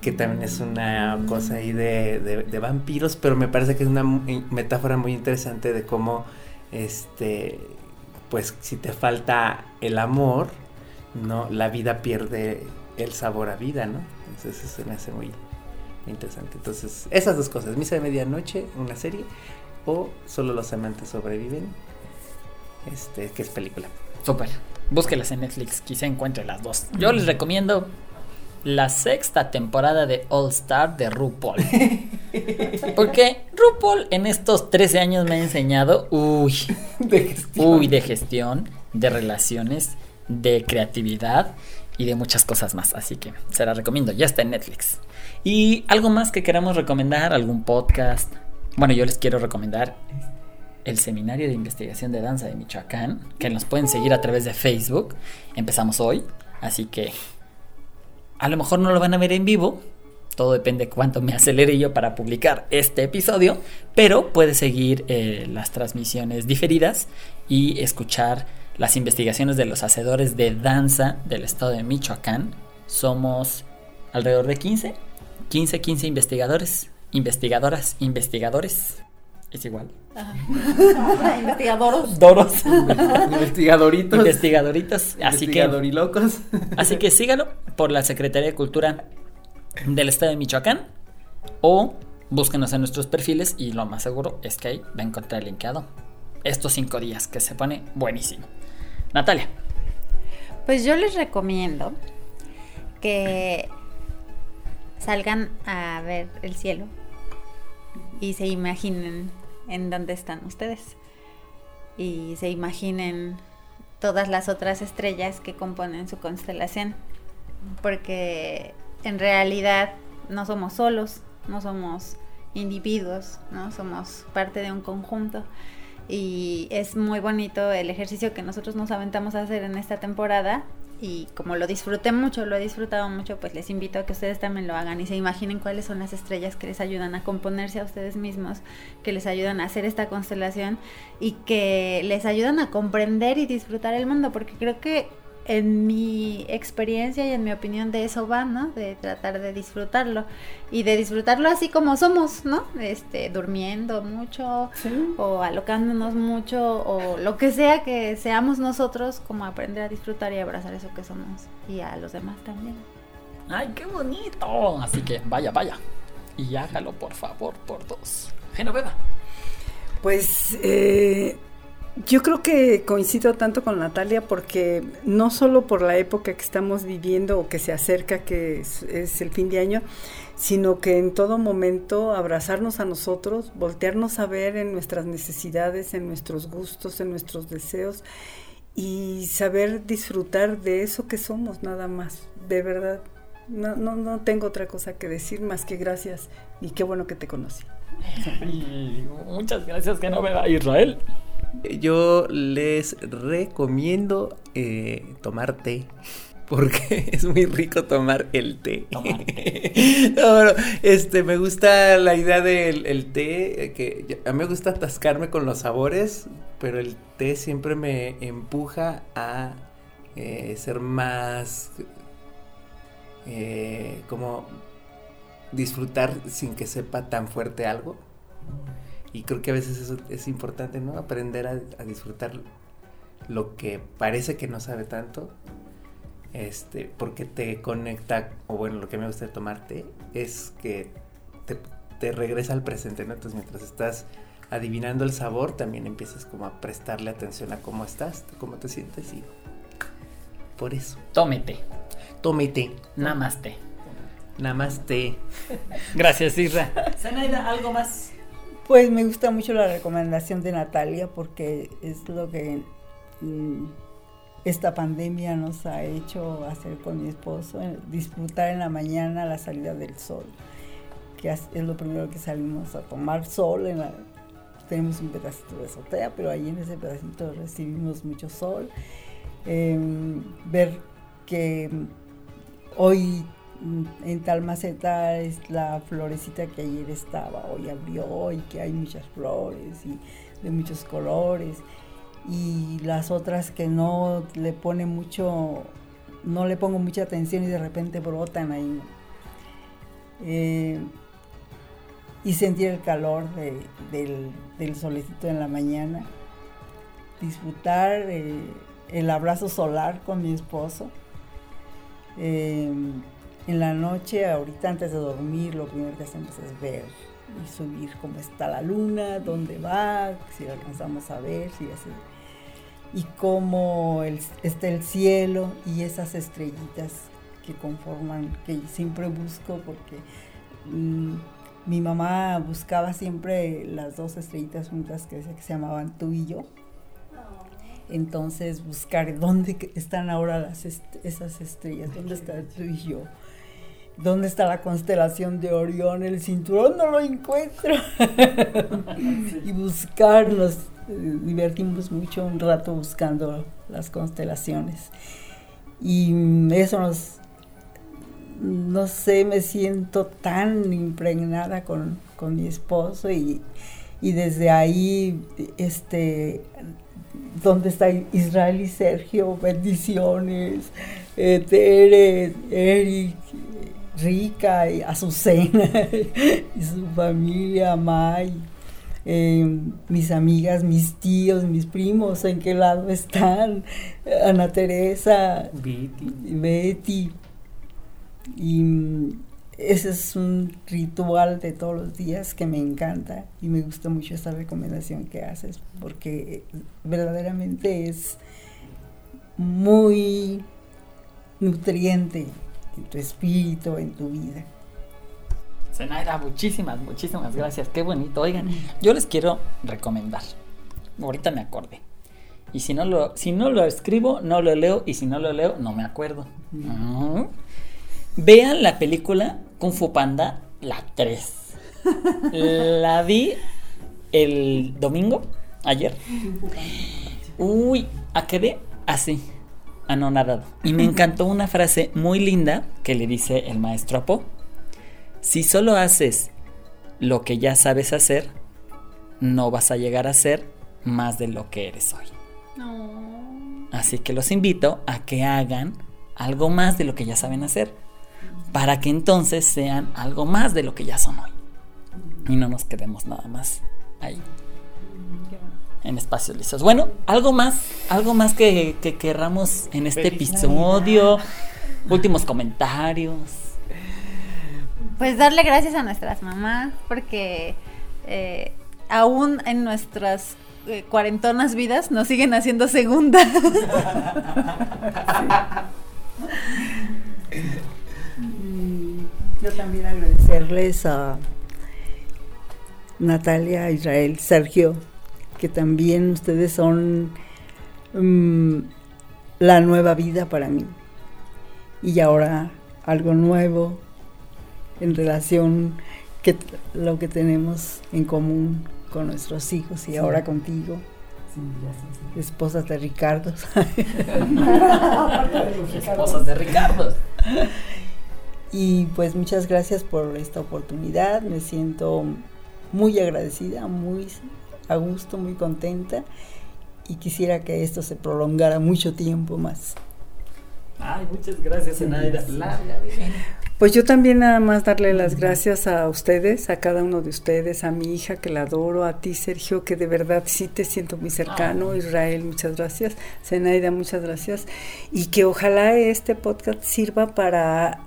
D: que también es una cosa ahí de, de- de vampiros, pero me parece que es una mu- metáfora muy interesante de cómo, este, pues si te falta el amor, no, la vida pierde el sabor a vida, ¿no? Entonces eso se me hace muy interesante. Entonces, esas dos cosas, Misa de Medianoche, una serie, o Solo los amantes sobreviven, este, que es película.
A: Súper. Búsquelas en Netflix, quizá encuentre las dos. Yo les recomiendo la sexta temporada de All Star de RuPaul. Porque RuPaul en estos 13 años me ha enseñado, uy, uy, de gestión, de relaciones, de creatividad y de muchas cosas más. Así que se la recomiendo, ya está en Netflix. Y algo más que queramos recomendar, algún podcast. Bueno, yo les quiero recomendar el Seminario de Investigación de Danza de Michoacán, que nos pueden seguir a través de Facebook. Empezamos hoy, así que a lo mejor no lo van a ver en vivo. Todo depende cuánto me acelere yo para publicar este episodio, pero puedes seguir eh, las transmisiones diferidas y escuchar las investigaciones de los hacedores de danza del estado de Michoacán. Somos alrededor de 15, 15, 15 investigadores, investigadoras, investigadores. Es igual.
C: Investigadoros.
A: Doros.
D: Investigadoritos.
A: Investigadoritos. Así que,
D: Investigadorilocos.
A: así que sígalo por la Secretaría de Cultura del Estado de Michoacán o búsquenos en nuestros perfiles y lo más seguro es que ahí va a encontrar linkeado estos cinco días que se pone buenísimo. Natalia.
C: Pues yo les recomiendo que salgan a ver el cielo y se imaginen en dónde están ustedes y se imaginen todas las otras estrellas que componen su constelación porque en realidad no somos solos, no somos individuos, ¿no? Somos parte de un conjunto. Y es muy bonito el ejercicio que nosotros nos aventamos a hacer en esta temporada. Y como lo disfruté mucho, lo he disfrutado mucho, pues les invito a que ustedes también lo hagan y se imaginen cuáles son las estrellas que les ayudan a componerse a ustedes mismos, que les ayudan a hacer esta constelación y que les ayudan a comprender y disfrutar el mundo, porque creo que en mi experiencia y en mi opinión de eso va, ¿no? De tratar de disfrutarlo y de disfrutarlo así como somos, ¿no? Este, durmiendo mucho o alocándonos mucho o lo que sea que seamos nosotros, como aprender a disfrutar y abrazar eso que somos y a los demás también.
A: ¡Ay, qué bonito! Así que vaya, vaya. Y hágalo, por favor, por dos. Genoveva.
E: Pues eh, yo creo que coincido tanto con Natalia porque no solo por la época que estamos viviendo o que se acerca, que es, el fin de año, sino que en todo momento abrazarnos a nosotros, voltearnos a ver en nuestras necesidades, en nuestros gustos, en nuestros deseos y saber disfrutar de eso que somos nada más, de verdad. No, no, no tengo otra cosa que decir más que gracias y qué bueno que te conocí.
A: muchas gracias, que no me va Israel.
D: Yo les recomiendo eh, tomar té. Porque es muy rico tomar el té. este, me gusta la idea del té, eh, que a mí me gusta atascarme con los sabores, pero el té siempre me empuja a eh, ser más como disfrutar sin que sepa tan fuerte algo. Y creo que a veces eso es importante, ¿no? Aprender a, disfrutar lo que parece que no sabe tanto, este, porque te conecta, o bueno, lo que me gusta de tomarte es que te, regresa al presente, ¿no? Entonces mientras estás adivinando el sabor, también empiezas como a prestarle atención a cómo estás, cómo te sientes y por eso.
A: Tómete.
D: Tómete.
A: Namaste.
D: Namaste.
A: Gracias, Isra. Zanaida, ¿algo más?
B: Pues me gusta mucho la recomendación de Natalia porque es lo que mm, esta pandemia nos ha hecho hacer con mi esposo, disfrutar en la mañana la salida del sol, que es lo primero que salimos a tomar sol. En tenemos un pedacito de azotea, pero ahí en ese pedacito recibimos mucho sol. Em, ver que hoy en tal maceta es la florecita que ayer estaba, hoy abrió y que hay muchas flores y de muchos colores y las otras que no le pone mucho, no le pongo mucha atención y de repente brotan ahí. Eh, y sentir el calor del, del, solecito en la mañana, disfrutar eh, el abrazo solar con mi esposo. Eh, en la noche, ahorita antes de dormir, lo primero que hacemos es ver y subir cómo está la luna, dónde va, si la alcanzamos a ver, si hace, y cómo está el cielo y esas estrellitas que conforman, que siempre busco porque mm, mi mamá buscaba siempre las dos estrellitas juntas que, que se llamaban tú y yo. Entonces buscar dónde están ahora las esas estrellas, dónde está tú y yo ¿Dónde está la constelación de Orión? El cinturón no lo encuentro. y buscarnos, divertimos mucho un rato buscando las constelaciones. Y eso nos, no sé, me siento tan impregnada con, mi esposo y, desde ahí, este, ¿dónde está Israel y Sergio? Bendiciones, eh, Tere, Eric, Rica y Azucena y su familia, May, em, mis amigas, mis tíos, mis primos, en qué lado están, Ana Teresa,
D: Betty.
B: Betty. Y mm, ese es un ritual de todos los días que me encanta y me gusta mucho esta recomendación que haces porque verdaderamente es muy nutriente en tu espíritu, en tu vida.
A: Zenaida, muchísimas, muchísimas gracias. Qué bonito. Oigan, yo les quiero recomendar. Ahorita me acordé. Y si no lo, si no lo escribo, no lo leo. Y si no lo leo, no me acuerdo. Vean la película Kung Fu Panda, la 3. La vi el domingo, ayer. Uy, a quedé así, anonadado. Y me encantó una frase muy linda que le dice el maestro Apo. Si solo haces lo que ya sabes hacer, no vas a llegar a ser más de lo que eres hoy.
C: No.
A: Así que los invito a que hagan algo más de lo que ya saben hacer, para que entonces sean algo más de lo que ya son hoy. Y no nos quedemos nada más ahí, en espacios lisos. Bueno, algo más, algo más que, que querramos en este
D: Feliz
A: episodio, últimos comentarios.
C: Pues darle gracias a nuestras mamás porque eh, aún en nuestras eh, cuarentonas vidas nos siguen haciendo segunda.
B: Yo también agradecerles a Natalia, Israel, Sergio, que también ustedes son mm, la nueva vida para mí. Y ahora algo nuevo en relación que lo que tenemos en común con nuestros hijos y ahora contigo, esposa de Ricardo.
A: Esposas de Ricardo.
B: Y pues muchas gracias por esta oportunidad. Me siento muy agradecida, muy a gusto, muy contenta. Y quisiera que esto se prolongara mucho tiempo más.
A: Ay, muchas gracias, vida.
E: Pues yo también nada más darle las gracias a ustedes, a cada uno de ustedes, a mi hija que la adoro, a ti Sergio que de verdad sí te siento muy cercano,
A: Ah.
E: Israel muchas gracias, Zenaida muchas gracias y que ojalá este podcast sirva para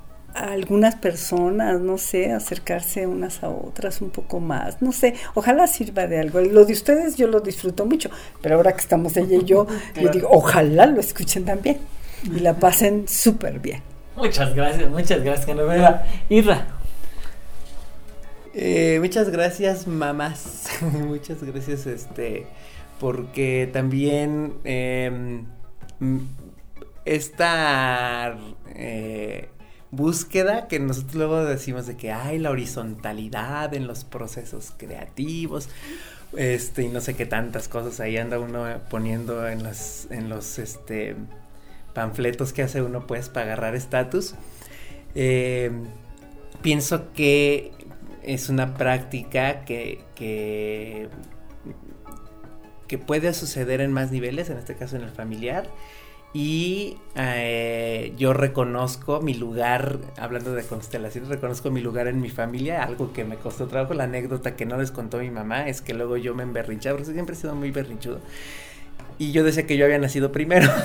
E: algunas personas, no sé, acercarse unas a otras un poco más, no sé, ojalá sirva de algo. Lo de ustedes yo lo disfruto mucho, pero ahora que estamos ella y yo, yo
A: Claro.
E: digo, ojalá lo escuchen también y la pasen súper bien.
A: Muchas gracias, muchas gracias, Genoveva. Irra,
D: Eh, muchas gracias, mamás. muchas gracias, este, porque también mm, esta eh, búsqueda que nosotros luego decimos de que hay la horizontalidad en los procesos creativos. Este, y no sé qué tantas cosas ahí anda uno poniendo en los, en los este, panfletos que hace uno pues para agarrar estatus. Eh, pienso que es una práctica que, que, que puede suceder en más niveles, en este caso en el familiar. Y eh, yo reconozco mi lugar, hablando de constelaciones, reconozco mi lugar en mi familia, algo que me costó trabajo. La anécdota que no les contó mi mamá es que luego yo me emberrinchaba, porque siempre he sido muy berrinchudo. Y yo decía que yo había nacido primero.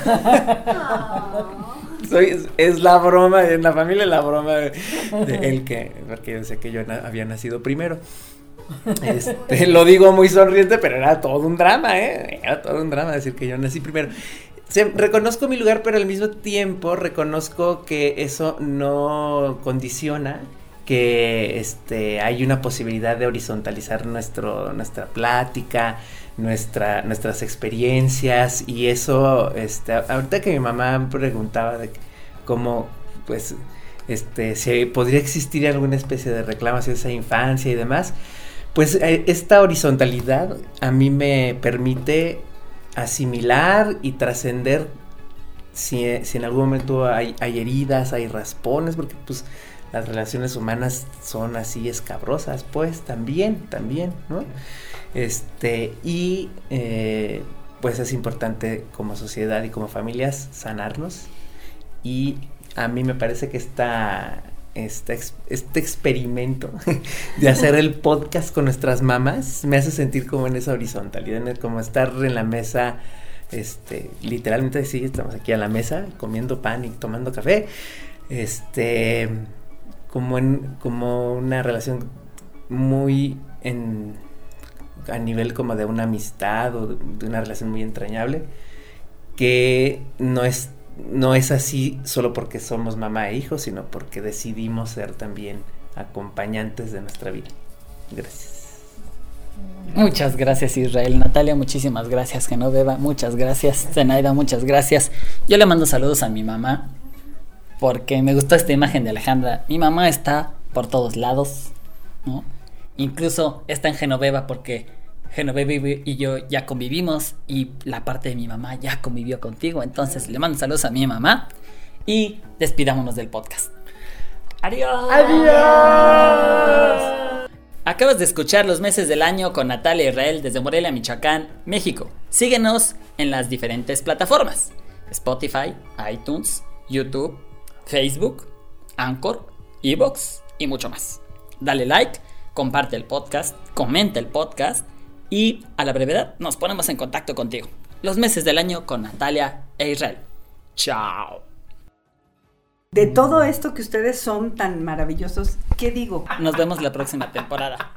D: Soy, es, es la broma, en la familia la broma de, de él que, porque yo decía que yo na- había nacido primero. Este, lo digo muy sonriente, pero era todo un drama, ¿eh? Era todo un drama decir que yo nací primero. Reconozco mi lugar, pero al mismo tiempo reconozco que eso no condiciona que este, hay una posibilidad de horizontalizar nuestro, nuestra plática, nuestra, nuestras experiencias y eso, este, ahorita que mi mamá preguntaba de cómo, pues, este, si podría existir alguna especie de reclamo hacia esa infancia y demás, pues eh, esta horizontalidad a mí me permite asimilar y trascender si, en algún momento hay, hay heridas, hay raspones, porque pues las relaciones humanas son así escabrosas, pues también, también, ¿no? Este, y eh, pues es importante como sociedad y como familias sanarnos. Y a mí me parece que esta, esta ex- este experimento de hacer el podcast con nuestras mamás me hace sentir como en esa horizontalidad, como estar en la mesa, este, literalmente sí, estamos aquí a la mesa comiendo pan y tomando café, este, como en, como una relación muy en, a nivel como de una amistad o de una relación muy entrañable, que no es, no es así solo porque somos mamá e hijo, sino porque decidimos ser también acompañantes de nuestra vida. Gracias.
A: Muchas gracias Israel, Natalia, muchísimas gracias Genoveva, muchas gracias Zenaida, muchas gracias. Yo le mando saludos a mi mamá porque me gustó esta imagen de Alejandra. Mi mamá está por todos lados, ¿no? Incluso está en Genoveva porque Genoveva y yo ya convivimos y la parte de mi mamá ya convivió contigo. Entonces le mando saludos a mi mamá y despidámonos del podcast. Adiós.
E: Adiós.
A: Acabas de escuchar los meses del año con Natalia Israel desde Morelia, Michoacán, México. Síguenos en las diferentes plataformas: Spotify, iTunes, YouTube, Facebook, Anchor, Evox y mucho más. Dale like, comparte el podcast, comenta el podcast y a la brevedad nos ponemos en contacto contigo. Los meses del año con Natalia e Israel. Chao.
E: De todo esto que ustedes son tan maravillosos, ¿qué digo?
A: Nos vemos la próxima temporada.